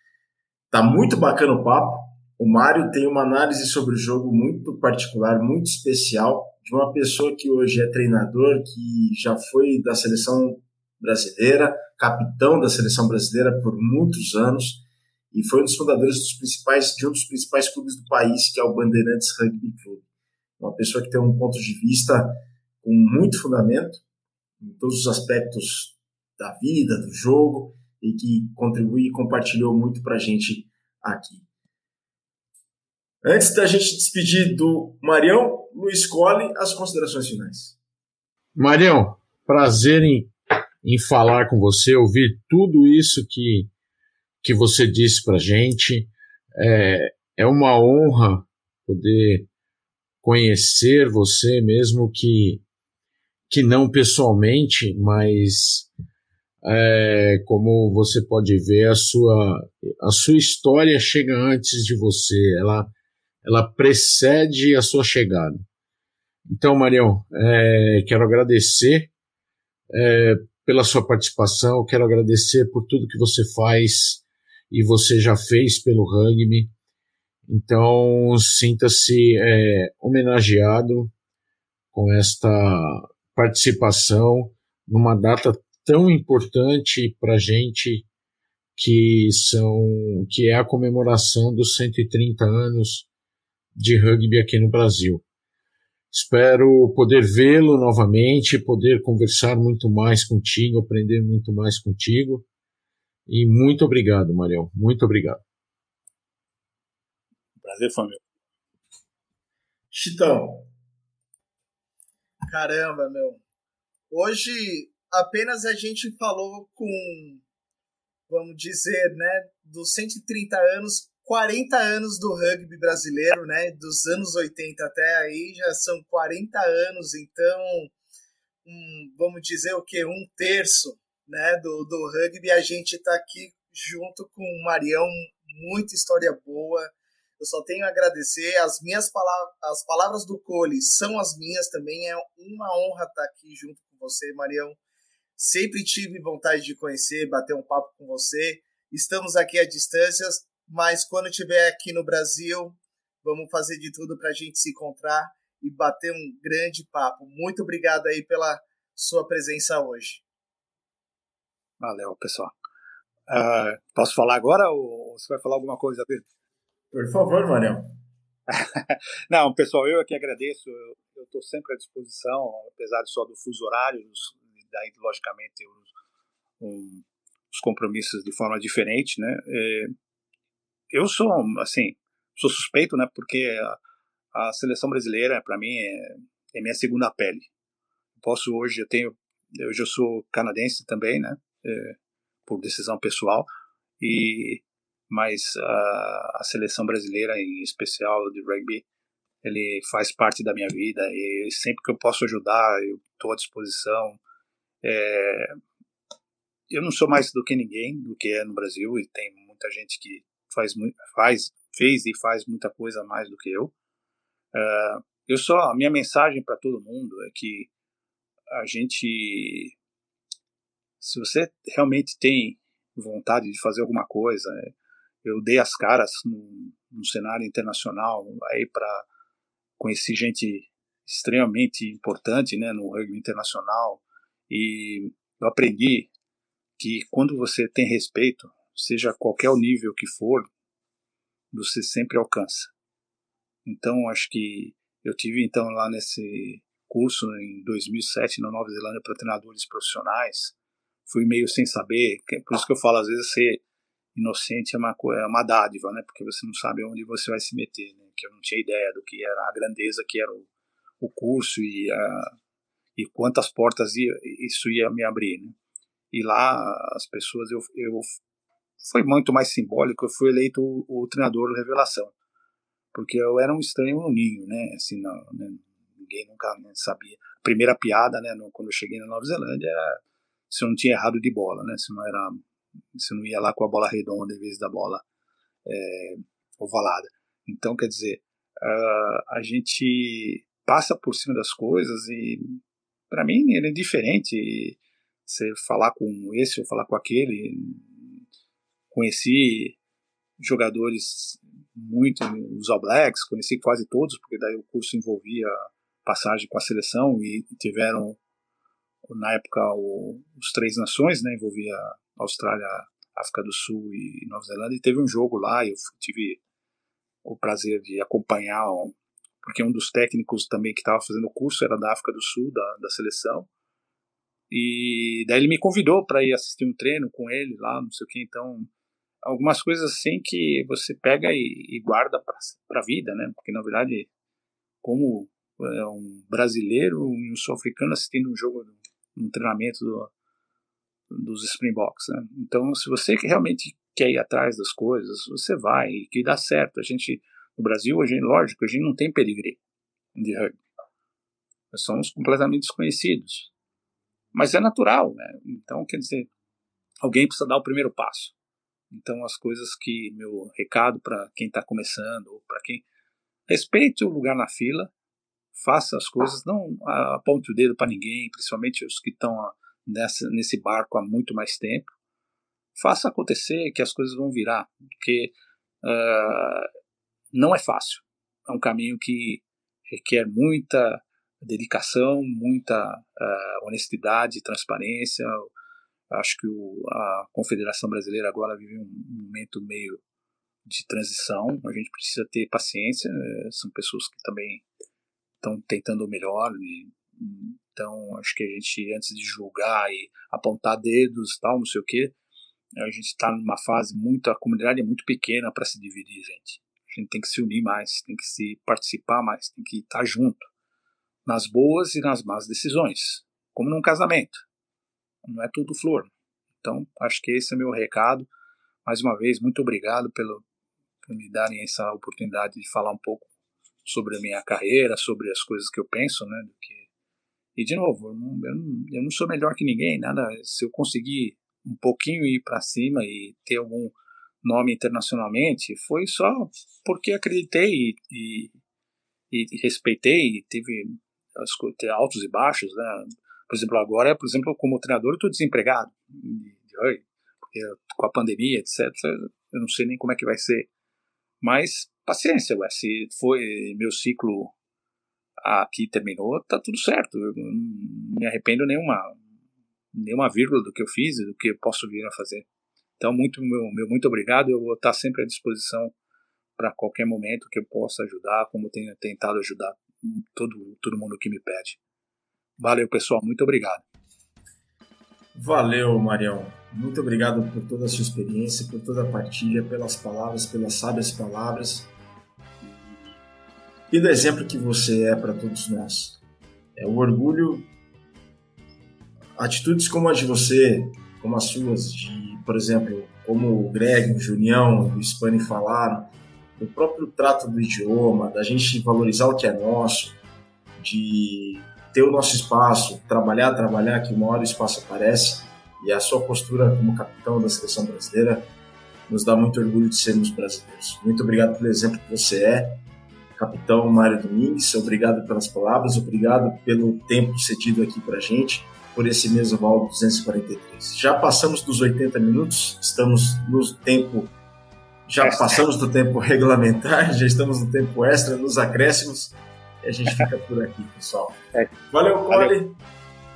Tá muito bacana o papo. O Mário tem uma análise sobre o jogo muito particular, muito especial, de uma pessoa que hoje é treinador, que já foi da seleção brasileira, capitão da seleção brasileira por muitos anos, e foi um dos fundadores dos principais, de um dos principais clubes do país, que é o Bandeirantes Rugby Club. Uma pessoa que tem um ponto de vista com muito fundamento em todos os aspectos da vida, do jogo, e que contribui e compartilhou muito para a gente aqui. Antes da gente despedir do Marião, Luiz Colli, as considerações finais. Marião, prazer em, em falar com você, ouvir tudo isso que, que você disse para gente. É, é uma honra poder conhecer você, mesmo que, que não pessoalmente, mas é, como você pode ver, a sua, a sua história chega antes de você. Ela ela precede a sua chegada. Então, Marião, é, quero agradecer é, pela sua participação, quero agradecer por tudo que você faz e você já fez pelo rugby. Então, sinta-se é, homenageado com esta participação numa data tão importante para a gente que são que é a comemoração dos 130 anos de rugby aqui no Brasil. Espero poder vê-lo novamente, poder conversar muito mais contigo, aprender muito mais contigo. E muito obrigado, Marião. Muito obrigado. Prazer foi meu. Chitão. Caramba, meu. Hoje apenas a gente falou com, vamos dizer, né, dos 130 anos 40 anos do rugby brasileiro, né? Dos anos 80 até aí já são 40 anos, então um, vamos dizer o que um terço, né? Do, do rugby a gente está aqui junto com o Marião, muita história boa. Eu só tenho a agradecer as minhas palavras, as palavras do Cole são as minhas também. É uma honra estar aqui junto com você, Marião. Sempre tive vontade de conhecer, bater um papo com você. Estamos aqui à distância, mas quando estiver aqui no Brasil, vamos fazer de tudo para a gente se encontrar e bater um grande papo. Muito obrigado aí pela sua presença hoje. Valeu, pessoal. Uh, posso falar agora ou você vai falar alguma coisa, Pedro? Por favor, Marião. Não, pessoal, eu aqui agradeço. Eu estou sempre à disposição, apesar só do fuso horário, daí, logicamente, os, um, os compromissos de forma diferente, né? É, eu sou, assim, sou suspeito, né? Porque a, a seleção brasileira, para mim, é, é, minha segunda pele. Posso hoje, eu tenho, eu sou canadense também, né? É, por decisão pessoal. E mas a, a, seleção brasileira, em especial de rugby, ele faz parte da minha vida e sempre que eu posso ajudar, eu estou à disposição. É, eu não sou mais do que ninguém, do que é no Brasil, e tem muita gente que faz, faz, fez e faz muita coisa mais do que eu. Uh, eu só, a minha mensagem para todo mundo é que a gente, se você realmente tem vontade de fazer alguma coisa, é, eu dei as caras no, cenário internacional aí para conhecer gente extremamente importante, né, no rugby internacional e eu aprendi que quando você tem respeito, seja qualquer o nível que for, você sempre alcança. Então, acho que eu tive então lá nesse curso em 2007 na Nova Zelândia para treinadores profissionais. Fui meio sem saber, por isso que eu falo às vezes ser inocente é uma é uma dádiva, né? Porque você não sabe onde você vai se meter, né? Que eu não tinha ideia do que era a grandeza que era o, o curso e a, e quantas portas ia, isso ia me abrir, né? E lá as pessoas eu, eu foi muito mais simbólico, eu fui eleito o, o treinador revelação. Porque eu era um estranho no ninho, né? Assim, não, né? ninguém nunca né, sabia. A primeira piada, né, no, quando eu cheguei na Nova Zelândia era se eu não tinha errado de bola, né? Se não era se não ia lá com a bola redonda em vez da bola é, ovalada. Então, quer dizer, uh, a gente passa por cima das coisas e para mim ele é diferente você falar com esse ou falar com aquele conheci jogadores muito os All Blacks conheci quase todos porque daí o curso envolvia passagem com a seleção e tiveram na época o, os três nações né envolvia Austrália África do Sul e Nova Zelândia e teve um jogo lá eu tive o prazer de acompanhar porque um dos técnicos também que estava fazendo o curso era da África do Sul, da, da seleção. E daí ele me convidou para ir assistir um treino com ele lá, não sei o que. Então, algumas coisas assim que você pega e, e guarda para a vida, né? Porque na verdade, como é um brasileiro e um sul-africano assistindo um jogo, um treinamento do, dos Springboks, né? Então, se você realmente quer ir atrás das coisas, você vai que dá certo. A gente no Brasil, gente, lógico, a gente não tem pedigree de rugby. Nós somos completamente desconhecidos. Mas é natural, né? Então, quer dizer, alguém precisa dar o primeiro passo. Então, as coisas que meu recado para quem está começando, ou para quem respeite o lugar na fila, faça as coisas, não aponte o dedo para ninguém, principalmente os que estão nesse barco há muito mais tempo. Faça acontecer que as coisas vão virar, porque uh, não é fácil. É um caminho que requer muita dedicação, muita uh, honestidade, transparência. Acho que o, a Confederação Brasileira agora vive um momento meio de transição. A gente precisa ter paciência. Eh, são pessoas que também estão tentando o melhor. E, então, acho que a gente, antes de julgar e apontar dedos, tal, não sei o quê, a gente está numa fase muito. A comunidade é muito pequena para se dividir, gente. A gente tem que se unir mais, tem que se participar mais, tem que estar junto nas boas e nas más decisões, como num casamento. Não é tudo flor. Então, acho que esse é meu recado. Mais uma vez, muito obrigado pelo, por me darem essa oportunidade de falar um pouco sobre a minha carreira, sobre as coisas que eu penso, né? E, de novo, eu não, eu, não, eu não sou melhor que ninguém, nada. Se eu conseguir um pouquinho ir para cima e ter algum nome internacionalmente foi só porque acreditei e, e, e respeitei, e tive altos e baixos, né? Por exemplo, agora, por exemplo, como treinador, eu estou desempregado, porque com a pandemia, etc. Eu não sei nem como é que vai ser, mas paciência, ué, se foi meu ciclo aqui terminou, tá tudo certo. Eu não me arrependo nenhuma nenhuma vírgula do que eu fiz e do que eu posso vir a fazer. Então, muito, meu, meu muito obrigado. Eu vou estar sempre à disposição para qualquer momento que eu possa ajudar, como tenho tentado ajudar todo, todo mundo que me pede. Valeu, pessoal. Muito obrigado. Valeu, Marião. Muito obrigado por toda a sua experiência, por toda a partilha, pelas palavras, pelas sábias palavras e do exemplo que você é para todos nós. É o orgulho, atitudes como a de você, como as suas, de por exemplo, como o Greg, o Junião, o Spani falaram, o próprio trato do idioma, da gente valorizar o que é nosso, de ter o nosso espaço, trabalhar, trabalhar, que uma hora o espaço aparece, e a sua postura como capitão da seleção brasileira nos dá muito orgulho de sermos brasileiros. Muito obrigado pelo exemplo que você é, capitão Mário Domingues, obrigado pelas palavras, obrigado pelo tempo cedido aqui para gente por esse mesmo Val 243. Já passamos dos 80 minutos, estamos no tempo, já passamos do tempo regulamentar, já estamos no tempo extra, nos acréscimos, a gente fica por aqui, pessoal. É. Valeu, Cole.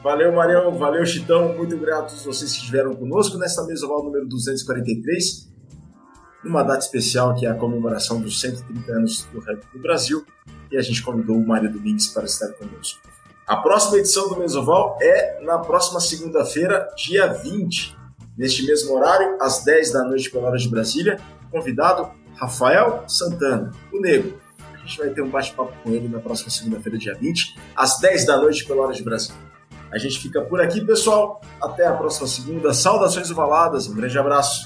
Valeu, Marião. Valeu, Chitão. Muito grato a todos vocês que estiveram conosco nesta mesa oval número 243. Numa data especial que é a comemoração dos 130 anos do rap do Brasil. E a gente convidou o Mário Domingues para estar conosco. A próxima edição do Mesoval é na próxima segunda-feira, dia 20, neste mesmo horário, às 10 da noite pela hora de Brasília. Convidado Rafael Santana, o Negro. A gente vai ter um bate-papo com ele na próxima segunda-feira, dia 20, às 10 da noite pela hora de Brasília. A gente fica por aqui, pessoal. Até a próxima segunda. Saudações ovaladas. Um grande abraço.